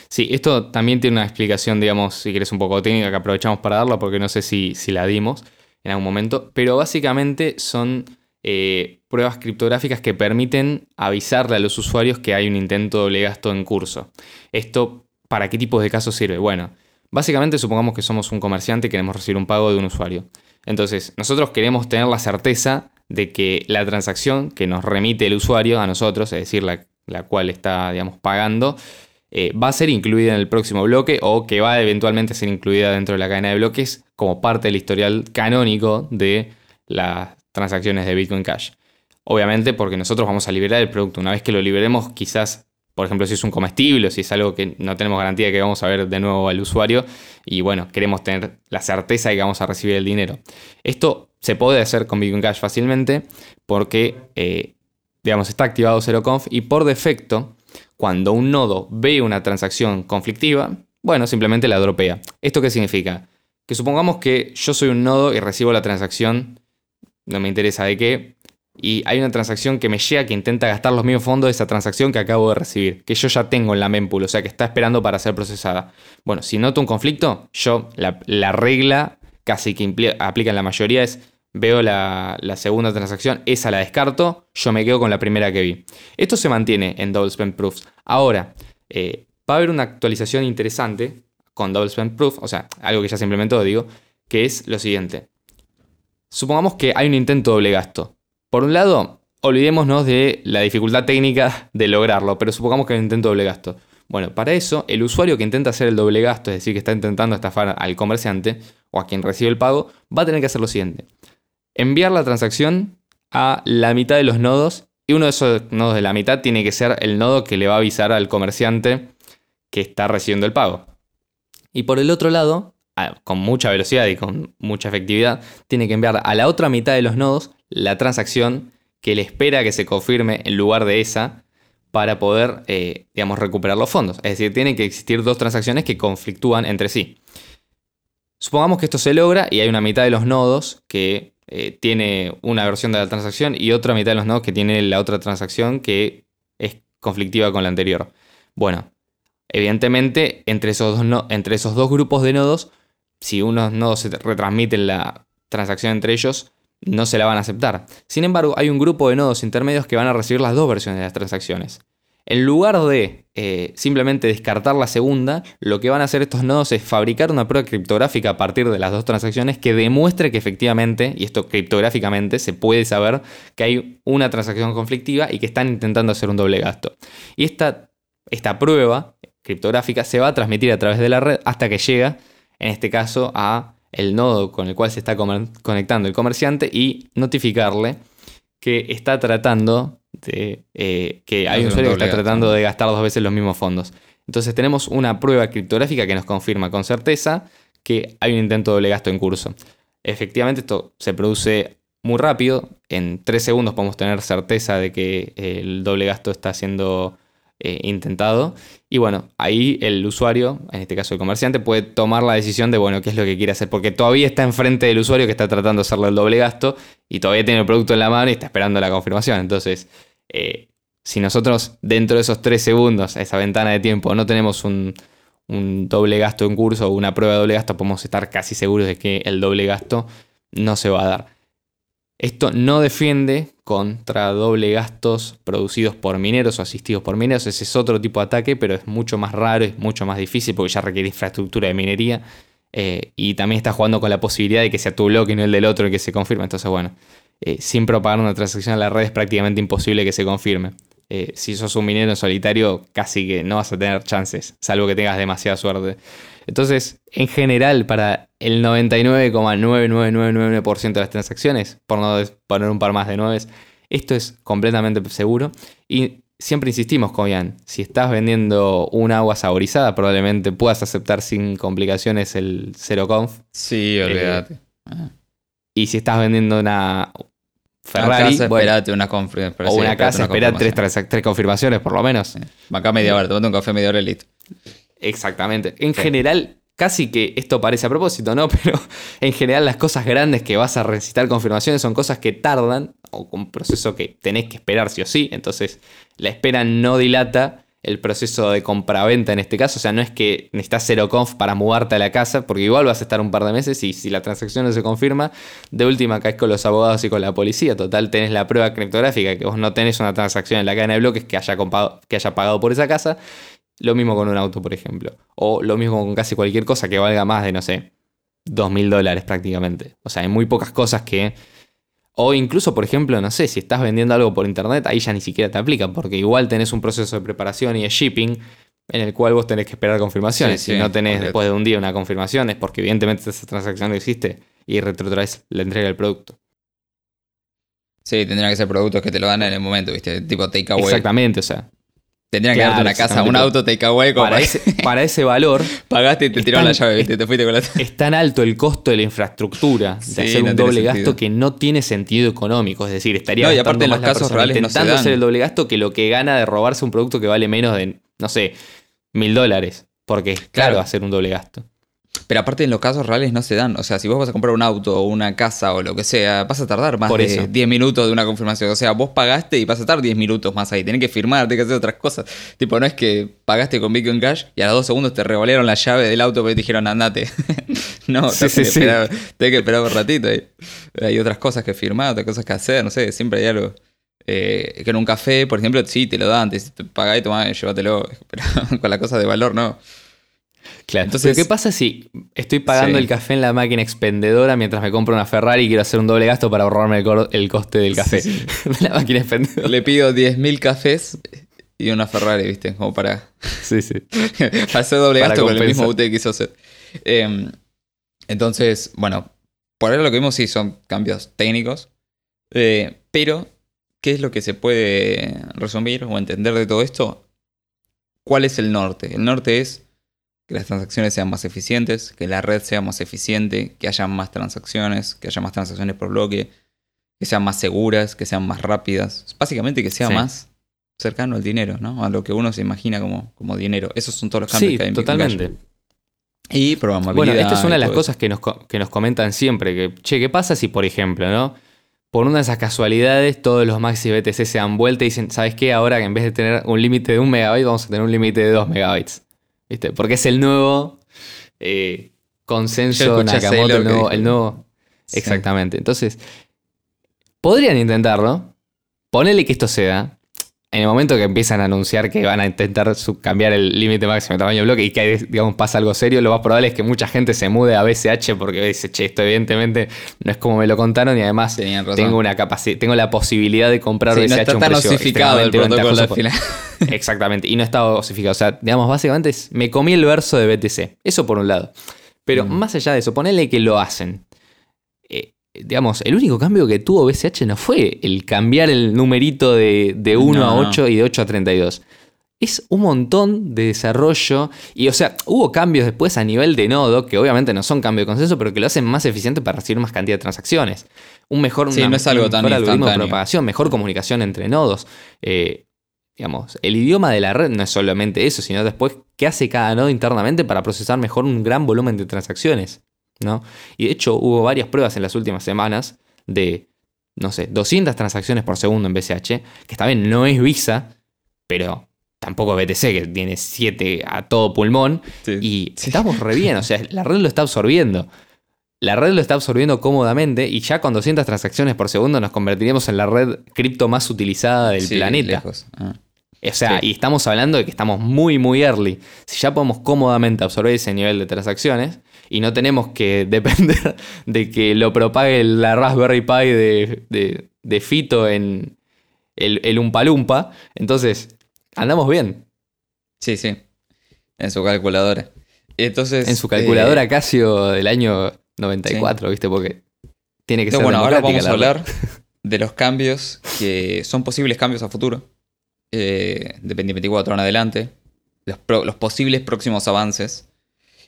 Sí. esto también tiene una explicación, digamos, si quieres un poco técnica, que aprovechamos para darla, porque no sé si, si la dimos en algún momento, pero básicamente son eh, pruebas criptográficas que permiten avisarle a los usuarios que hay un intento de doble gasto en curso. ¿Esto para qué tipos de casos sirve? Bueno, Básicamente supongamos que somos un comerciante y queremos recibir un pago de un usuario. Entonces, nosotros queremos tener la certeza de que la transacción que nos remite el usuario a nosotros, es decir, la, cual está, digamos, pagando, eh, va a ser incluida en el próximo bloque o que va a eventualmente ser incluida dentro de la cadena de bloques como parte del historial canónico de las transacciones de Bitcoin Cash. Obviamente porque nosotros vamos a liberar el producto. Una vez que lo liberemos, quizás, por ejemplo, si es un comestible o si es algo que no tenemos garantía de que vamos a ver de nuevo al usuario y bueno, queremos tener la certeza de que vamos a recibir el dinero. Esto se puede hacer con Bitcoin Cash fácilmente porque, eh, digamos, está activado ZeroConf y por defecto, cuando un nodo ve una transacción conflictiva, bueno, simplemente la dropea. ¿Esto qué significa? Que supongamos que yo soy un nodo y recibo la transacción, no me interesa de qué, y hay una transacción que me llega que intenta gastar los mismos fondos de esa transacción que acabo de recibir, que yo ya tengo en la mempool, o sea que está esperando para ser procesada. Bueno, si noto un conflicto, yo la, regla casi que aplica en la mayoría es veo la, segunda transacción, esa la descarto, yo me quedo con la primera que vi. Esto se mantiene en Double Spend Proofs. Ahora, eh, va a haber una actualización interesante con Double Spend Proof, o sea, algo que ya se implementó, digo, que es lo siguiente. Supongamos que hay un intento doble gasto. Por un lado, olvidémonos de la dificultad técnica de lograrlo, pero supongamos que hay un intento doble gasto. Bueno, para eso, el usuario que intenta hacer el doble gasto, es decir, que está intentando estafar al comerciante o a quien recibe el pago, va a tener que hacer lo siguiente. Enviar la transacción a la mitad de los nodos y uno de esos nodos de la mitad tiene que ser el nodo que le va a avisar al comerciante que está recibiendo el pago. Y por el otro lado, con mucha velocidad y con mucha efectividad, tiene que enviar a la otra mitad de los nodos la transacción que le espera que se confirme en lugar de esa para poder, eh, digamos, recuperar los fondos. Es decir, tienen que existir dos transacciones que conflictúan entre sí. Supongamos que esto se logra y hay una mitad de los nodos que eh, tiene una versión de la transacción y otra mitad de los nodos que tiene la otra transacción que es conflictiva con la anterior. Bueno, evidentemente entre esos dos, entre esos dos grupos de nodos, si unos nodos se retransmiten la transacción entre ellos, no se la van a aceptar. Sin embargo, hay un grupo de nodos intermedios que van a recibir las dos versiones de las transacciones. En lugar de eh, simplemente descartar la segunda, lo que van a hacer estos nodos es fabricar una prueba criptográfica a partir de las dos transacciones que demuestre que efectivamente, y esto criptográficamente, se puede saber que hay una transacción conflictiva y que están intentando hacer un doble gasto. Y esta, esta prueba criptográfica se va a transmitir a través de la red hasta que llega, en este caso, a el nodo con el cual se está conectando el comerciante y notificarle que está tratando de. Eh, que hay un usuario que está tratando de gastar dos veces los mismos fondos. Entonces tenemos una prueba criptográfica que nos confirma con certeza que hay un intento de doble gasto en curso. Efectivamente, esto se produce muy rápido. En tres segundos podemos tener certeza de que el doble gasto está siendo eh, intentado. Y bueno, ahí el usuario, en este caso el comerciante, puede tomar la decisión de, bueno, qué es lo que quiere hacer, porque todavía está enfrente del usuario que está tratando de hacerle el doble gasto y todavía tiene el producto en la mano y está esperando la confirmación. Entonces, eh, si nosotros dentro de esos tres segundos, esa ventana de tiempo, no tenemos un, un doble gasto en curso o una prueba de doble gasto, podemos estar casi seguros de que el doble gasto no se va a dar. Esto no defiende contra doble gastos producidos por mineros o asistidos por mineros. Ese es otro tipo de ataque, pero es mucho más raro, es mucho más difícil porque ya requiere infraestructura de minería. Eh, y también está jugando con la posibilidad de que sea tu bloque y no el del otro el que se confirme. Entonces, bueno, eh, sin propagar una transacción a la red es prácticamente imposible que se confirme. Eh, si sos un minero en solitario, casi que no vas a tener chances, salvo que tengas demasiada suerte. Entonces, en general, para el 99,9999% de las transacciones, por no poner un par más de nueves, esto es completamente seguro. Y siempre insistimos, Cobian, si estás vendiendo un agua saborizada, probablemente puedas aceptar sin complicaciones el cero conf. Sí, olvídate. Y si estás vendiendo una Ferrari, una casa, una O una casa, espera tres, tres, confirmaciones por lo menos. Acá media hora, tomando un café media hora y listo. Exactamente. En general, casi que esto parece a propósito, ¿no? Pero en general las cosas grandes que vas a recitar confirmaciones son cosas que tardan o un proceso que tenés que esperar sí o sí. Entonces la espera no dilata el proceso de compraventa en este caso. O sea, no es que necesitas cero conf para mudarte a la casa, porque igual vas a estar un par de meses y si la transacción no se confirma, de última caes con los abogados y con la policía. Total, tenés la prueba criptográfica que vos no tenés una transacción en la cadena de bloques que haya, que haya pagado por esa casa Lo mismo con un auto, por ejemplo. O lo mismo con casi cualquier cosa que valga más de, no sé, dos mil dólares prácticamente. O sea, hay muy pocas cosas que... O incluso, por ejemplo, no sé, si estás vendiendo algo por internet, ahí ya ni siquiera te aplican, porque igual tenés un proceso de preparación y de shipping en el cual vos tenés que esperar confirmaciones. Sí, si sí, no tenés correcto. después de un día una confirmación, es porque evidentemente esa transacción no existe y retrotraes la entrega del producto. Sí, tendrían que ser productos que te lo dan en el momento, ¿viste? Tipo takeaway. Exactamente, o sea, Tendrían que darte una casa, un auto takeaway, como para ese, para ese valor pagaste y te tiraron la llave, ¿viste? Te fuiste con la. es tan alto el costo de la infraestructura de Sí, hacer no un doble sentido. gasto que no tiene sentido económico. Es decir, estaría No, y aparte en los casos reales no se intentando hacer el doble gasto que lo que gana de robarse un producto que vale menos de, no sé, mil dólares. Porque es claro Claro. hacer un doble gasto. Pero aparte en los casos reales no se dan. O sea, si vos vas a comprar un auto o una casa o lo que sea, vas a tardar más Por de eso. 10 minutos de una confirmación. O sea, vos pagaste y vas a tardar 10 minutos más ahí. Tenés que firmar, tenés que hacer otras cosas. Tipo, no es que pagaste con Bitcoin Cash y a los dos segundos te revolearon la llave del auto porque te dijeron andate. no, Sí, tenés, sí, que sí. esperar, tenés que esperar un ratito. ahí. Hay otras cosas que firmar, otras cosas que hacer, no sé, siempre hay algo. Eh, que en un café, por ejemplo, sí, te lo dan, te, te y tomás, llévatelo. Pero con la cosa de valor, no. Claro. Entonces- Entonces, ¿qué pasa si estoy pagando Sí. el café en la máquina expendedora mientras me compro una Ferrari y quiero hacer un doble gasto para ahorrarme el, el coste del café? de la máquina expendedora. Le pido 10.000 cafés y una Ferrari, ¿viste? Como para, Sí, sí. para hacer doble Para gasto con el mismo compensar. UT que quiso hacer. Eh, entonces, bueno, por ahora lo que vimos sí son cambios técnicos. Eh, pero, ¿qué es lo que se puede resumir o entender de todo esto? ¿Cuál es el norte? El norte es que las transacciones sean más eficientes, que la red sea más eficiente, que haya más transacciones, que haya más transacciones por bloque, que sean más seguras, que sean más rápidas. Básicamente que sea Sí. más cercano al dinero, ¿no? A lo que uno se imagina como, como dinero. Esos son todos los cambios Sí, que hay en Bitcoin Cash. totalmente. Y programabilidad. Bueno, esta es una de las cosas que nos, que nos comentan siempre, que, che, ¿qué pasa si, por ejemplo, ¿no? Por una de esas casualidades, todos los maxi BTC se dan vuelta y dicen, ¿sabes qué? Ahora en vez de tener un límite de un megabyte, vamos a tener un límite de dos megabytes. ¿Viste? Porque es el nuevo eh, consenso Nakamoto, el nuevo, el nuevo- Sí. Exactamente. Entonces, podrían intentarlo. Ponele que esto se da. En el momento que empiezan a anunciar que van a intentar cambiar el límite máximo de tamaño de bloque y que digamos, pasa algo serio, lo más probable es que mucha gente se mude a BCH porque dice, che, esto evidentemente no es como me lo contaron y además tengo una tengo la posibilidad de comprar Sí, BCH no está tan osificado el protocolo al final. Exactamente, y no estaba osificado. O sea, digamos, básicamente es, me comí el verso de BTC. Eso por un lado. Pero Mm. más allá de eso, ponele que lo hacen. Digamos, el único cambio que tuvo BCH no fue el cambiar el numerito de, de 1 No, a no. 8 y de 8 a 32. Es un montón de desarrollo. Y, o sea, hubo cambios después a nivel de nodo, que obviamente no son cambios de consenso, pero que lo hacen más eficiente para recibir más cantidad de transacciones. Un mejor, Sí, una- no es algo un tan mejor algoritmo de propagación, mejor comunicación entre nodos. Eh, digamos, el idioma de la red no es solamente eso, sino después qué hace cada nodo internamente para procesar mejor un gran volumen de transacciones. ¿No? Y de hecho hubo varias pruebas en las últimas semanas de, no sé, 200 transacciones por segundo en BCH, que está bien, no es Visa, pero tampoco es BTC, que tiene 7 a todo pulmón, Sí. y Sí. estamos re bien, o sea, la red lo está absorbiendo. La red lo está absorbiendo cómodamente y ya con 200 transacciones por segundo nos convertiríamos en la red cripto más utilizada del Sí, planeta. lejos. Ah. O sea, y estamos hablando de que estamos muy, muy early. Si ya podemos cómodamente absorber ese nivel de transacciones y no tenemos que depender de que lo propague la Raspberry Pi de, de- de Fito en el, el Umpa Lumpa, entonces andamos bien. Sí, sí. En su calculadora. Entonces. En su calculadora eh, Casio del año 94, ¿viste? Porque tiene que entonces, ser bueno, ahora vamos a hablar de los cambios que son posibles cambios a futuro. Eh, de 2024 en adelante. Los, pro- los posibles próximos avances.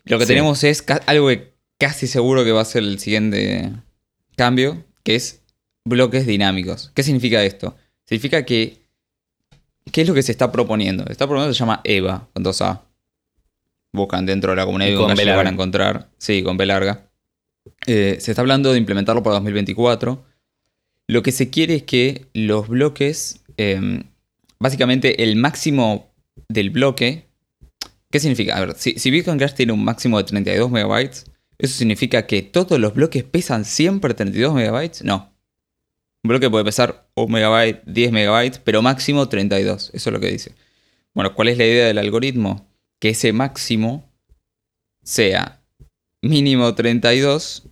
Lo que Sí. tenemos es algo que casi seguro que va a ser el siguiente cambio, que es bloques dinámicos. ¿Qué significa esto? Significa que. ¿Qué es lo que se está proponiendo? Se está proponiendo se llama EVA, con dos A. Buscan dentro de la comunidad Y con B lo van a larga. encontrar. Sí, con B larga. Eh, se está hablando de implementarlo para 2024. Lo que se quiere es que los bloques. eh, básicamente, el máximo del bloque. ¿Qué significa? A ver, si, si Bitcoin Cash tiene un máximo de 32 megabytes, ¿eso significa que todos los bloques pesan siempre 32 megabytes? No. Un bloque puede pesar 1 megabyte, 10 megabytes, pero máximo 32. Eso es lo que dice. Bueno, ¿cuál es la idea del algoritmo? Que ese máximo sea mínimo 32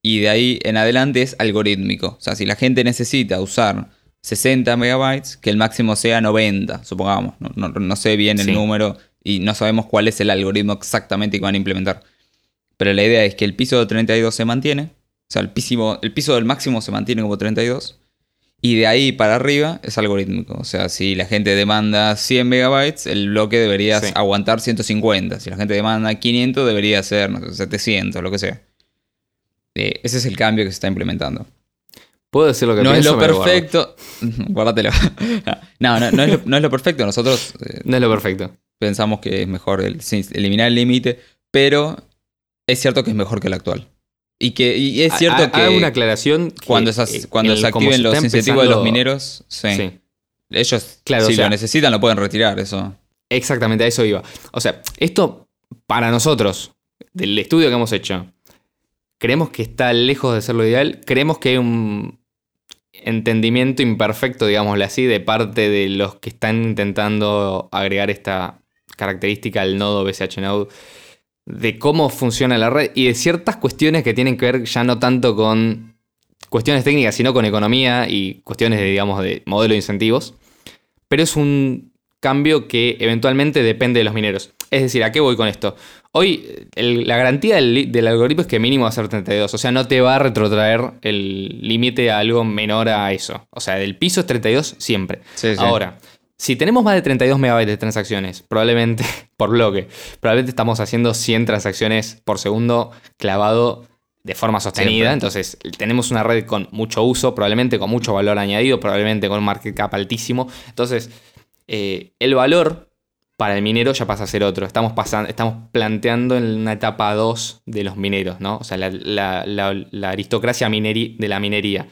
y de ahí en adelante es algorítmico. O sea, si la gente necesita usar 60 megabytes, que el máximo sea 90, supongamos. No, sé bien el número y no sabemos cuál es el algoritmo exactamente que van a implementar. Pero la idea es que el piso de 32 se mantiene. O sea, el piso, el piso del máximo se mantiene como 32. Y de ahí para arriba es algorítmico. O sea, si la gente demanda 100 megabytes, el bloque debería aguantar 150. Si la gente demanda 500, debería ser 700, lo que sea. Eh, ese es el cambio que se está implementando. Puedo decir lo que no es lo perfecto. Guárdatelo. no, no, no, es lo, no, es lo, perfecto. Nosotros. Eh, no es lo perfecto. Pensamos que es mejor eliminar el límite, pero es cierto que es mejor que el actual. Y que es cierto que. Hay una aclaración. cuando, cuando se activen los incentivos de los mineros, sí. Ellos, claro, si lo necesitan, lo pueden retirar, eso. Exactamente, a eso iba. O sea, esto, para nosotros, del estudio que hemos hecho, creemos que está lejos de ser lo ideal. Creemos que hay un entendimiento imperfecto, digámosle así, de parte de los que están intentando agregar esta característica al nodo BCH Node de cómo funciona la red y de ciertas cuestiones que tienen que ver ya no tanto con cuestiones técnicas, sino con economía y cuestiones de, digamos, de modelo de incentivos. Pero es un cambio que eventualmente depende de los mineros. Es decir, ¿a qué voy con esto? Hoy la garantía del, algoritmo es que mínimo va a ser 32, o sea, no te va a retrotraer el límite a algo menor a eso. O sea, del piso es 32 siempre. Ahora, si tenemos más de 32 megabytes de transacciones, probablemente por bloque, probablemente estamos haciendo 100 transacciones por segundo clavado de forma sostenida. Entonces, tenemos una red con mucho uso, probablemente con mucho valor añadido, probablemente con un market cap altísimo. Entonces, eh, el valor para el minero ya pasa a ser otro. Estamos, pasando, estamos planteando en una etapa 2 de los mineros, ¿no? O sea, la, aristocracia de la minería.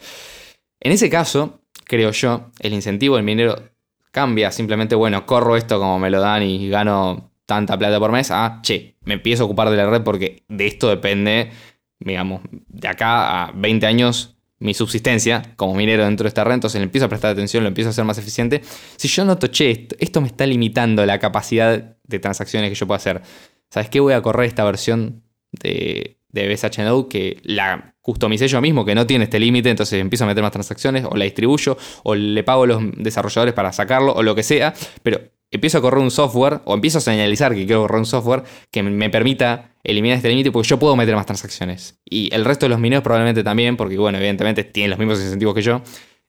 En ese caso, creo yo, el incentivo del minero cambia. Simplemente, bueno, corro esto como me lo dan y gano tanta plata por mes. Ah, che, me empiezo a ocupar de la red porque de esto depende, digamos, de acá a 20 años mi subsistencia como minero dentro de esta red, entonces le empiezo a prestar atención, lo empiezo a hacer más eficiente. Si yo noto, che, esto, me está limitando la capacidad de transacciones que yo puedo hacer, ¿sabes qué? Voy a correr esta versión de, de BSH Node que la customicé yo mismo, que no tiene este límite, entonces empiezo a meter más transacciones, o la distribuyo, o le pago a los desarrolladores para sacarlo, o lo que sea, pero empiezo a correr un software, o empiezo a señalizar que quiero correr un software que me permita eliminar este límite, porque yo puedo meter más transacciones. Y el resto de los mineros probablemente también, porque bueno, evidentemente tienen los mismos incentivos que yo.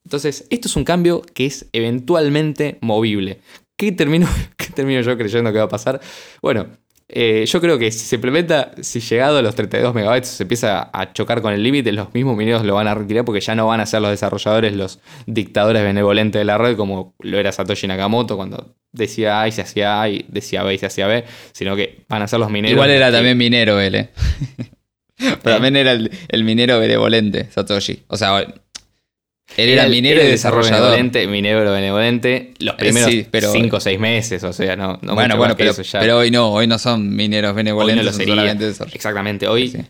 Entonces, esto es un cambio que es eventualmente movible. ¿Qué termino, qué termino yo creyendo que va a pasar? Bueno, eh, yo creo que si se implementa, si llegado a los 32 megabytes se empieza a chocar con el límite, los mismos mineros lo van a retirar porque ya no van a ser los desarrolladores los dictadores benevolentes de la red como lo era Satoshi Nakamoto cuando decía A y se hacía A y decía B y se hacía B, sino que van a ser los mineros. Igual era también minero él, ¿eh? Pero también era el, el minero benevolente, Satoshi. O sea, él era, minero y desarrollador. Benevolente, minero benevolente, los eh, primeros 5 o 6 meses, o sea, no, no Bueno, bueno, pero, pero, hoy no, hoy no son mineros benevolentes. Hoy no Exactamente, hoy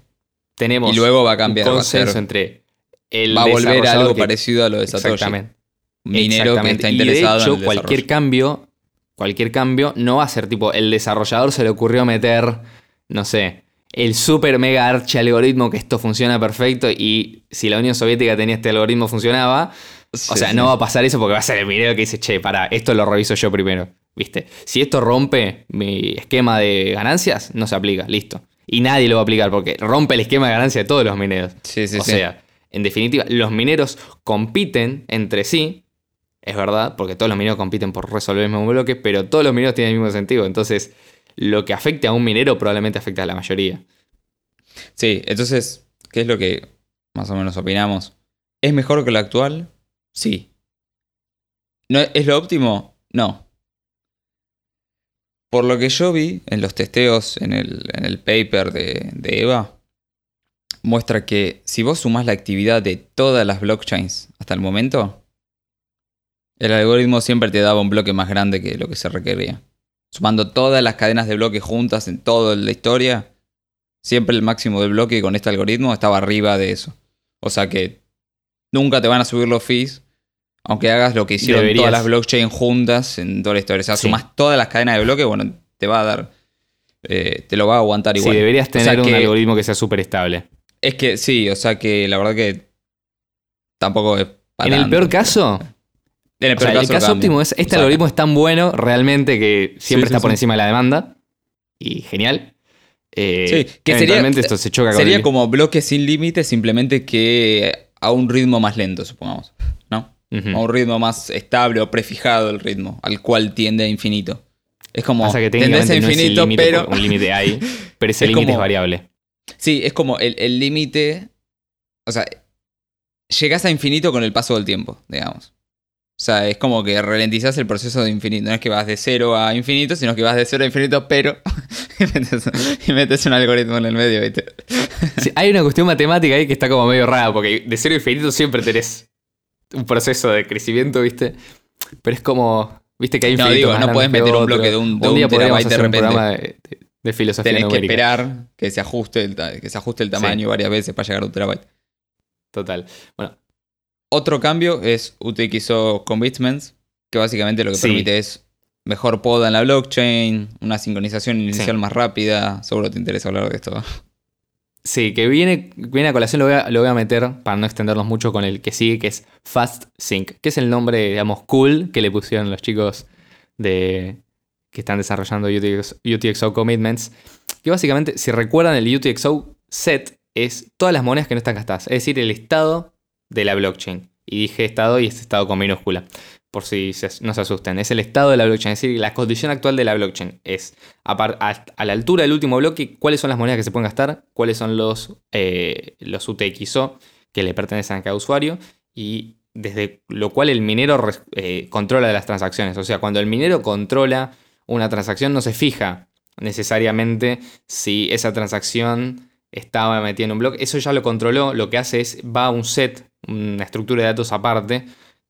tenemos y luego va a cambiar, un consenso entre el Va a volver a algo parecido a lo de Satoshi. Exactamente. Minero que está interesado y de hecho, cualquier cambio, cualquier cambio no va a ser tipo, el desarrollador se le ocurrió meter, no sé, el super mega archi algoritmo que esto funciona perfecto y si la Unión Soviética tenía este algoritmo funcionaba, o sea, no va a pasar eso porque va a ser el minero que dice, che, para, esto lo reviso yo primero, ¿viste? Si esto rompe mi esquema de ganancias, no se aplica, listo. Y nadie lo va a aplicar porque rompe el esquema de ganancia de todos los mineros. Sí, sí, o sea, en definitiva, los mineros compiten entre sí, es verdad, porque todos los mineros compiten por resolver el mismo bloque, pero todos los mineros tienen el mismo sentido. Entonces, lo que afecte a un minero probablemente afecte a la mayoría. Sí, entonces, ¿qué es lo que más o menos opinamos? ¿Es mejor que lo actual? Sí. ¿No, ¿Es lo óptimo? No. Por lo que yo vi en los testeos, en el, paper de, de, Eva, muestra que si vos sumás la actividad de todas las blockchains hasta el momento, el algoritmo siempre te daba un bloque más grande que lo que se requería sumando todas las cadenas de bloques juntas en toda la historia, siempre el máximo de bloque con este algoritmo estaba arriba de eso. O sea que nunca te van a subir los fees Aunque hagas lo que hicieron Deberías. todas las blockchain juntas en toda la historia. O sea, Sí. sumas todas las cadenas de bloques, bueno, te va a dar. eh, te lo va a aguantar Sí, igual. deberías O sea tener un que- algoritmo que sea súper estable. Es que sí, o sea que la verdad que. Tampoco es. pa' En el peor caso, En el o sea, peor el caso, óptimo es, este O sea, algoritmo es tan bueno realmente que siempre Sí, sí, está por sí. encima de la demanda. Y genial. Eh, Sí, que sería- eventualmente esto se choca con Sería el- como bloques sin límite, simplemente que a un ritmo más lento, supongamos. ¿No? A un ritmo más estable o prefijado el ritmo, al cual tiende a infinito. Es como que tendés a no infinito, pero. un límite hay, pero ese Es límite es variable. Sí, es como el el límite. O sea, llegas a infinito con el paso del tiempo, digamos. O sea, es como que ralentizás el proceso de infinito. No es que vas de cero a infinito, sino que vas de cero a infinito, pero. y, metes, y metes un algoritmo en el medio, ¿viste? Sí, hay una cuestión matemática ahí que está como medio rara, porque de cero a infinito siempre tenés un proceso de crecimiento, ¿viste? Pero es como, ¿viste que hay No, infinitos digo, no que meter un bloque de un- de un día podríamos terabyte de hacer un repente. programa de, de- de filosofía Tenés que numérica. esperar que se ajuste el, que se ajuste el tamaño varias veces para llegar a un terabyte. Total. Bueno, Otro cambio es UTXO Commitments, que básicamente lo que Sí. permite es mejor poda en la blockchain, una sincronización inicial Sí. más rápida. Seguro te interesa hablar de esto. sí, que viene, viene a colación, lo voy a, lo voy a meter para no extendernos mucho con el que sigue, que es Fast Sync, que es el nombre, digamos, cool que le pusieron los chicos de que están desarrollando UTX, UTXO Commitments. Que básicamente, si recuerdan, el UTXO set es todas las monedas que no están gastadas, es decir, el estado de la blockchain. Y dije estado y es estado con minúscula, por si no se asusten. Es el estado de la blockchain, es decir, la condición actual de la blockchain. Es a, par- a- a la altura del último bloque, cuáles son las monedas que se pueden gastar, cuáles son los, eh, UTXO que le pertenecen a cada usuario y desde lo cual el minero eh, controla las transacciones. O sea, cuando el minero controla una transacción no se fija necesariamente si esa transacción estaba metida en un bloque. Eso ya lo controló. Lo que hace es va a un set, una estructura de datos aparte,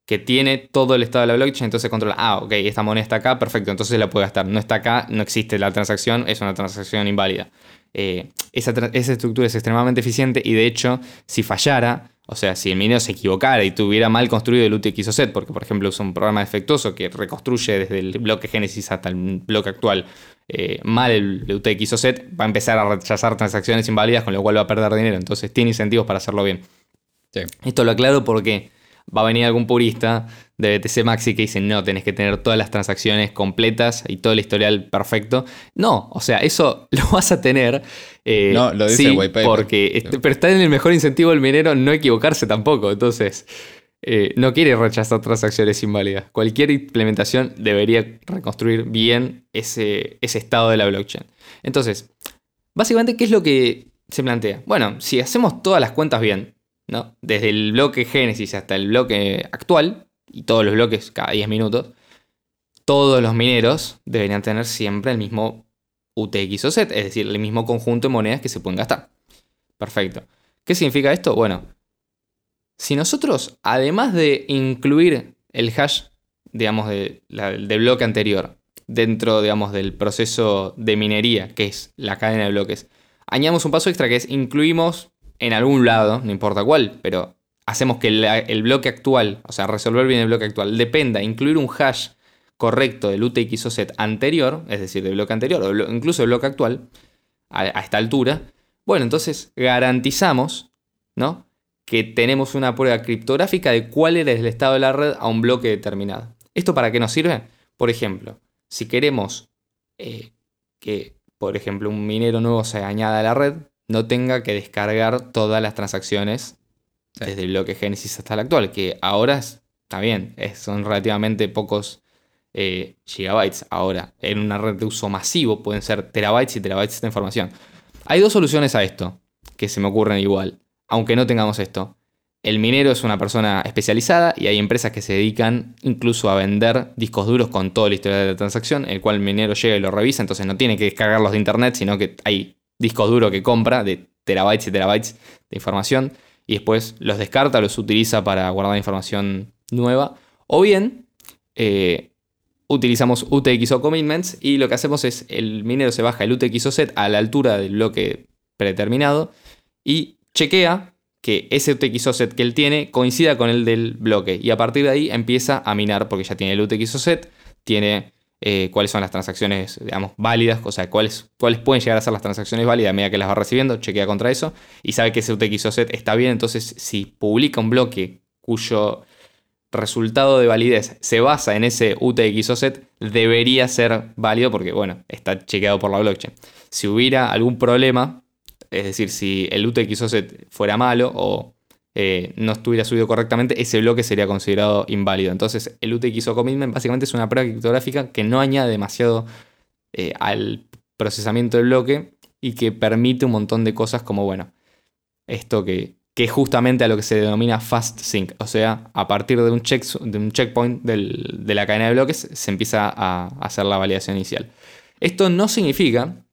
que tiene todo el estado de la blockchain. Entonces controla, ah, ok, esta moneda está acá, perfecto, entonces la puede gastar. No está acá, no existe la transacción, es una transacción inválida. Eh, esa, estructura es extremadamente eficiente y de hecho, si fallara, o sea, si el minero se equivocara y tuviera mal construido el UTXO set, porque por ejemplo usa un programa defectuoso que reconstruye desde el bloque Génesis hasta el bloque actual eh, mal el UTXO set, va a empezar a rechazar transacciones inválidas, con lo cual va a perder dinero. Entonces tiene incentivos para hacerlo bien. Sí. Esto lo aclaro porque va a venir algún purista de BTC Maxi que dice, no, tenés que tener todas las transacciones completas y todo el historial perfecto. No, o sea, eso lo vas a tener. eh, No, lo dice sí, el white paper. Porque, este- pero está en el mejor incentivo del minero no equivocarse tampoco. Entonces, eh, no quiere rechazar transacciones inválidas. Cualquier implementación debería reconstruir bien ese, ese estado de la blockchain. Entonces, básicamente, ¿qué es lo que se plantea? Bueno, si hacemos todas las cuentas bien, ¿no? Desde el bloque Génesis hasta el bloque actual, y todos los bloques cada 10 minutos, todos los mineros deberían tener siempre el mismo UTXO set, es decir, el mismo conjunto de monedas que se pueden gastar. Perfecto. ¿Qué significa esto? Bueno, si nosotros, además de incluir el hash, digamos, de del bloque anterior, dentro, digamos, del proceso de minería, que es la cadena de bloques, añadimos un paso extra que es incluimos en algún lado, no importa cuál, pero hacemos que el bloque actual, o sea, resolver bien el bloque actual, dependa, incluir un hash correcto del UTXO set anterior, es decir, del bloque anterior, o incluso el bloque actual, a, a esta altura, bueno, entonces garantizamos, ¿no? Que tenemos una prueba criptográfica de cuál era el estado de la red a un bloque determinado. ¿Esto para qué nos sirve? Por ejemplo, si queremos eh, que, por ejemplo, un minero nuevo se añada a la red, no tenga que descargar todas las transacciones Sí. desde el bloque Génesis hasta el actual, que ahora es- está bien, es- son relativamente pocos eh, gigabytes. Ahora, en una red de uso masivo pueden ser terabytes y terabytes de información. Hay dos soluciones a esto que se me ocurren igual, aunque no tengamos esto. El minero es una persona especializada y hay empresas que se dedican incluso a vender discos duros con toda la historia de la transacción, el cual el minero llega y lo revisa, entonces no tiene que descargarlos de internet, sino que hay discos duros que compra de terabytes y terabytes de información y después los descarta, los utiliza para guardar información nueva. O bien, eh, utilizamos UTXO commitments y lo que hacemos es el minero se baja el UTXO set a la altura del bloque predeterminado y chequea que ese UTXO set que él tiene coincida con el del bloque. Y a partir de ahí empieza a minar porque ya tiene el UTXO set, tiene eh, cuáles son las transacciones, digamos, válidas, o sea, cuáles, cuáles pueden llegar a ser las transacciones válidas a medida que las va recibiendo, chequea contra eso y sabe que ese UTXO set está bien. Entonces, si publica un bloque cuyo resultado de validez se basa en ese UTXO set, debería ser válido porque, bueno, está chequeado por la blockchain. Si hubiera algún problema, es decir, si el UTXO set fuera malo o eh, no estuviera subido correctamente, ese bloque sería considerado inválido. Entonces, el UTXO commitment básicamente es una prueba criptográfica que no añade demasiado eh, al procesamiento del bloque y que permite un montón de cosas como, bueno, esto que, que es justamente a lo que se denomina fast sync. O sea, a partir de un, check, de un checkpoint de la cadena de bloques se empieza a hacer la validación inicial. Esto no significa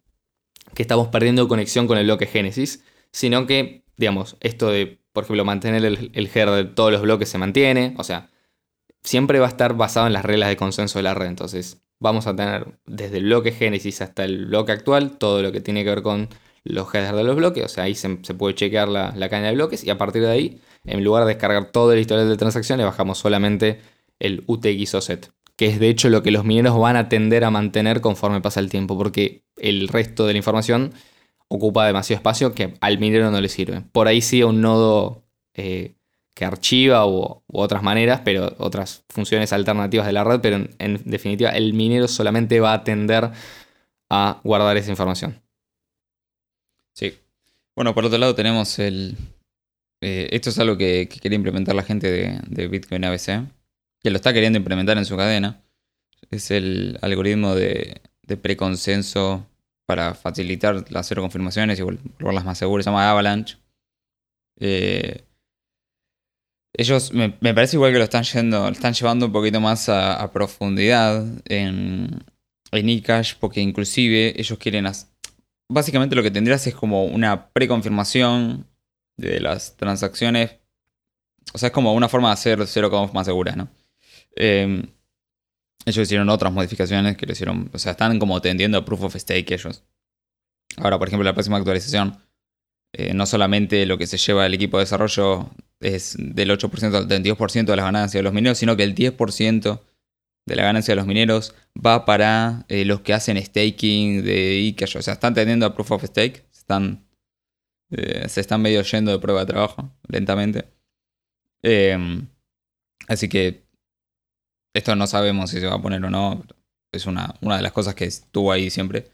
que estamos perdiendo conexión con el bloque Génesis, sino que, digamos, esto de, por ejemplo, mantener el, el header de todos los bloques se mantiene, o sea, siempre va a estar basado en las reglas de consenso de la red. Entonces, vamos a tener desde el bloque Génesis hasta el bloque actual todo lo que tiene que ver con los headers de los bloques, o sea, ahí se, puede chequear la, cadena de bloques y a partir de ahí, en lugar de descargar todo el historial de transacciones, bajamos solamente el UTXO set que es de hecho lo que los mineros van a tender a mantener conforme pasa el tiempo, porque el resto de la información ocupa demasiado espacio que al minero no le sirve. Por ahí sí un nodo eh, que archiva u, otras maneras, pero otras funciones alternativas de la red, pero en, definitiva el minero solamente va a tender a guardar esa información. Sí. Bueno, por otro lado tenemos el... Eh, esto es algo que, quiere implementar la gente de, de Bitcoin ABC que lo está queriendo implementar en su cadena, es el algoritmo de, preconsenso para facilitar las cero confirmaciones y volverlas más seguras, se llama Avalanche. Eh, ellos me, parece igual que lo están yendo, están llevando un poquito más a, profundidad en, en eCash, porque inclusive ellos quieren básicamente lo que tendrías es como una preconfirmación de las transacciones. O sea, es como una forma de hacer cero más seguras, ¿no? Eh, ellos hicieron otras modificaciones que lo hicieron, o sea, están como tendiendo a proof of stake ellos. Ahora, por ejemplo, la próxima actualización, eh, no solamente lo que se lleva el equipo de desarrollo es del 8% al 32% de las ganancias de los mineros, sino que el 10% de la ganancia de los mineros va para eh, los que hacen staking de Ikesh. O sea, están tendiendo a proof of stake, están, se están medio yendo de prueba de trabajo lentamente. así que esto no sabemos si se va a poner o no. Es una, una de las cosas que estuvo ahí siempre.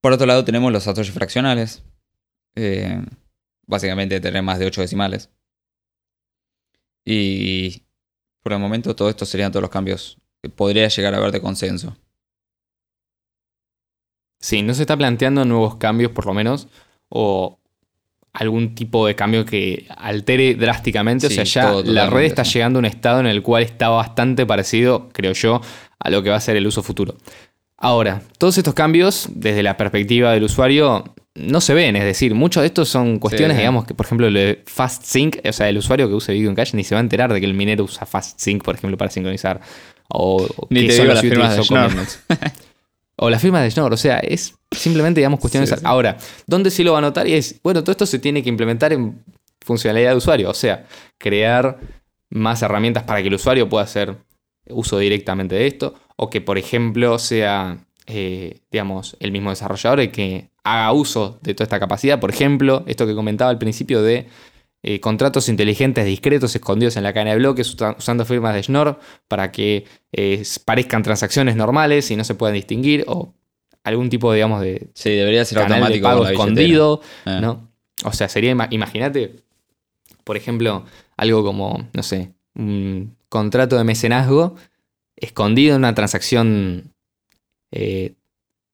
Por otro lado, tenemos los satoshi fraccionales. Eh, básicamente tener más de 8 decimales. Y por el momento, todo esto serían todos los cambios que podría llegar a haber de consenso. Sí, no se está planteando nuevos cambios, por lo menos, o algún tipo de cambio que altere drásticamente. o sea, ya la red está llegando a un estado en el cual está bastante parecido, creo yo, a lo que va a ser el uso futuro. Ahora, todos estos cambios, desde la perspectiva del usuario, no se ven. Es decir, muchos de estos son cuestiones, digamos, que por ejemplo, el de Fast Sync, o sea, el usuario que use Bitcoin Cash ni se va a enterar de que el minero usa Fast Sync, por ejemplo, para sincronizar. O, ni te son las firmas de o la firma de Schnorr. O sea, es simplemente, digamos, cuestiones. Ahora, ¿dónde sí lo va a notar? Y es, bueno, todo esto se tiene que implementar en funcionalidad de usuario. O sea, crear más herramientas para que el usuario pueda hacer uso directamente de esto. O que, por ejemplo, sea, eh, digamos, el mismo desarrollador el que haga uso de toda esta capacidad. Por ejemplo, esto que comentaba al principio de eh, contratos inteligentes discretos escondidos en la cadena de bloques usando firmas de Schnorr para que eh, parezcan transacciones normales y no se puedan distinguir o algún tipo, digamos, de... Sí, debería ser automático. pago escondido, ah. ¿no? O sea, sería, imagínate, por ejemplo, algo como, no sé, un contrato de mecenazgo escondido en una transacción eh,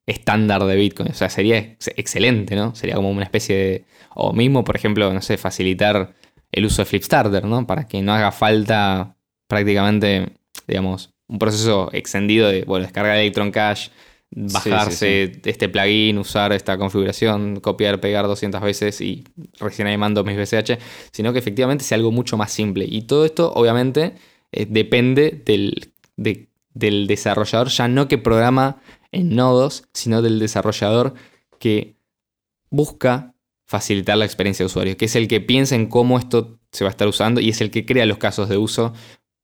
estándar de Bitcoin. O sea, sería excelente, ¿no? Sería como una especie de... O mismo, por ejemplo, no sé, facilitar el uso de Flipstarter, ¿no? Para que no haga falta prácticamente, digamos, un proceso extendido de, bueno, descargar Electron Cash, bajarse este plugin, usar esta configuración, copiar, pegar 200 veces y recién ahí mando mis BCH, sino que efectivamente sea algo mucho más simple. Y todo esto, obviamente, eh, depende del, del desarrollador, ya no que programa en nodos, sino del desarrollador que busca facilitar la experiencia de usuario, que es el que piensa en cómo esto se va a estar usando y es el que crea los casos de uso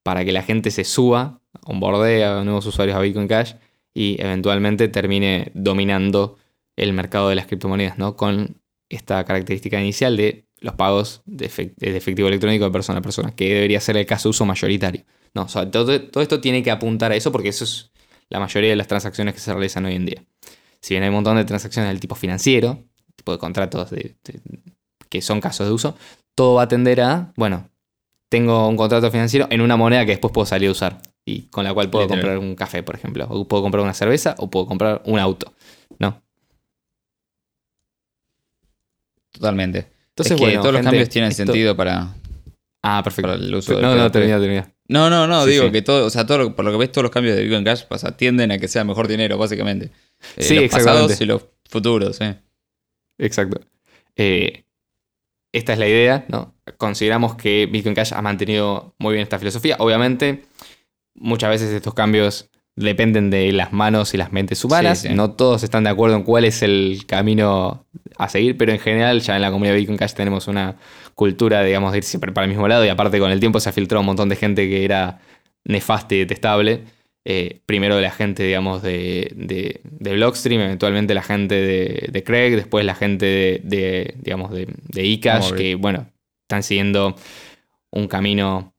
para que la gente se suba, onboardea a nuevos usuarios a Bitcoin Cash y eventualmente termine dominando el mercado de las criptomonedas, ¿no? Con esta característica inicial de los pagos de, efectivo electrónico de persona a persona, que debería ser el caso de uso mayoritario. No, todo, esto tiene que apuntar a eso porque eso es la mayoría de las transacciones que se realizan hoy en día. Si bien hay un montón de transacciones del tipo financiero, tipo de contratos que son casos de uso, todo va a tender a, bueno, tengo un contrato financiero en una moneda que después puedo salir a usar y con la cual puedo comprar un café, por ejemplo, o puedo comprar una cerveza o puedo comprar un auto, ¿no? Totalmente. Entonces, bueno, todos los cambios tienen sentido para, Ah, perfecto. el uso no, no, termina, termina. No, no, no, digo que todo, o sea, todo, por lo que ves, todos los cambios de Bitcoin Cash tienden a que sea mejor dinero, básicamente. Eh, sí, los pasados y los futuros, sí. Exacto. Eh, esta es la idea, ¿no? Consideramos que Bitcoin Cash ha mantenido muy bien esta filosofía. Obviamente, muchas veces estos cambios dependen de las manos y las mentes humanas. No todos están de acuerdo en cuál es el camino a seguir, pero en general ya en la comunidad de Bitcoin Cash tenemos una cultura, digamos, de ir siempre para el mismo lado y aparte con el tiempo se ha filtrado un montón de gente que era nefasta y detestable. Eh, primero la gente, digamos, de, de, Blockstream, eventualmente la gente de, Craig, después la gente de, digamos, de, eCash, que, bueno, están siguiendo un camino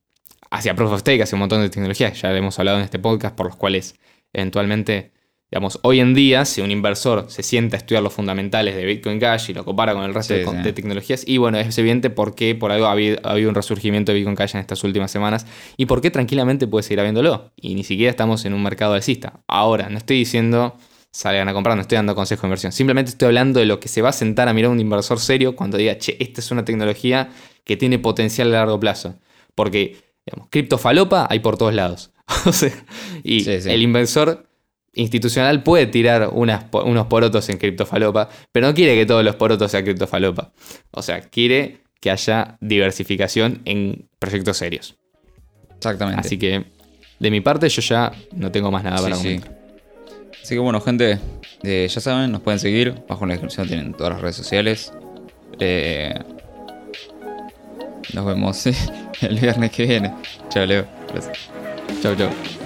hacia Proof of Stake, hacia un montón de tecnologías, ya hemos hablado en este podcast, por los cuales eventualmente Digamos, hoy en día, si un inversor se sienta a estudiar los fundamentales de Bitcoin Cash y lo compara con el resto de, tecnologías, y bueno, es evidente por qué por algo ha habido, un resurgimiento de Bitcoin Cash en estas últimas semanas y por qué tranquilamente puede seguir habiéndolo. Y ni siquiera estamos en un mercado alcista. Ahora, no estoy diciendo salgan a comprar, no estoy dando consejo de inversión. Simplemente estoy hablando de lo que se va a sentar a mirar un inversor serio cuando diga, che, esta es una tecnología que tiene potencial a largo plazo. Porque, digamos, criptofalopa hay por todos lados. y el inversor institucional puede tirar unas, unos porotos en criptofalopa, pero no quiere que todos los porotos sean criptofalopa. O sea, quiere que haya diversificación en proyectos serios. Exactamente. Así que, de mi parte, yo ya no tengo más nada para comentar. Así que bueno, gente, eh, ya saben, nos pueden seguir. Bajo en la descripción tienen todas las redes sociales. Eh, nos vemos el viernes que viene. Chao, Leo. Gracias. Chao, chao.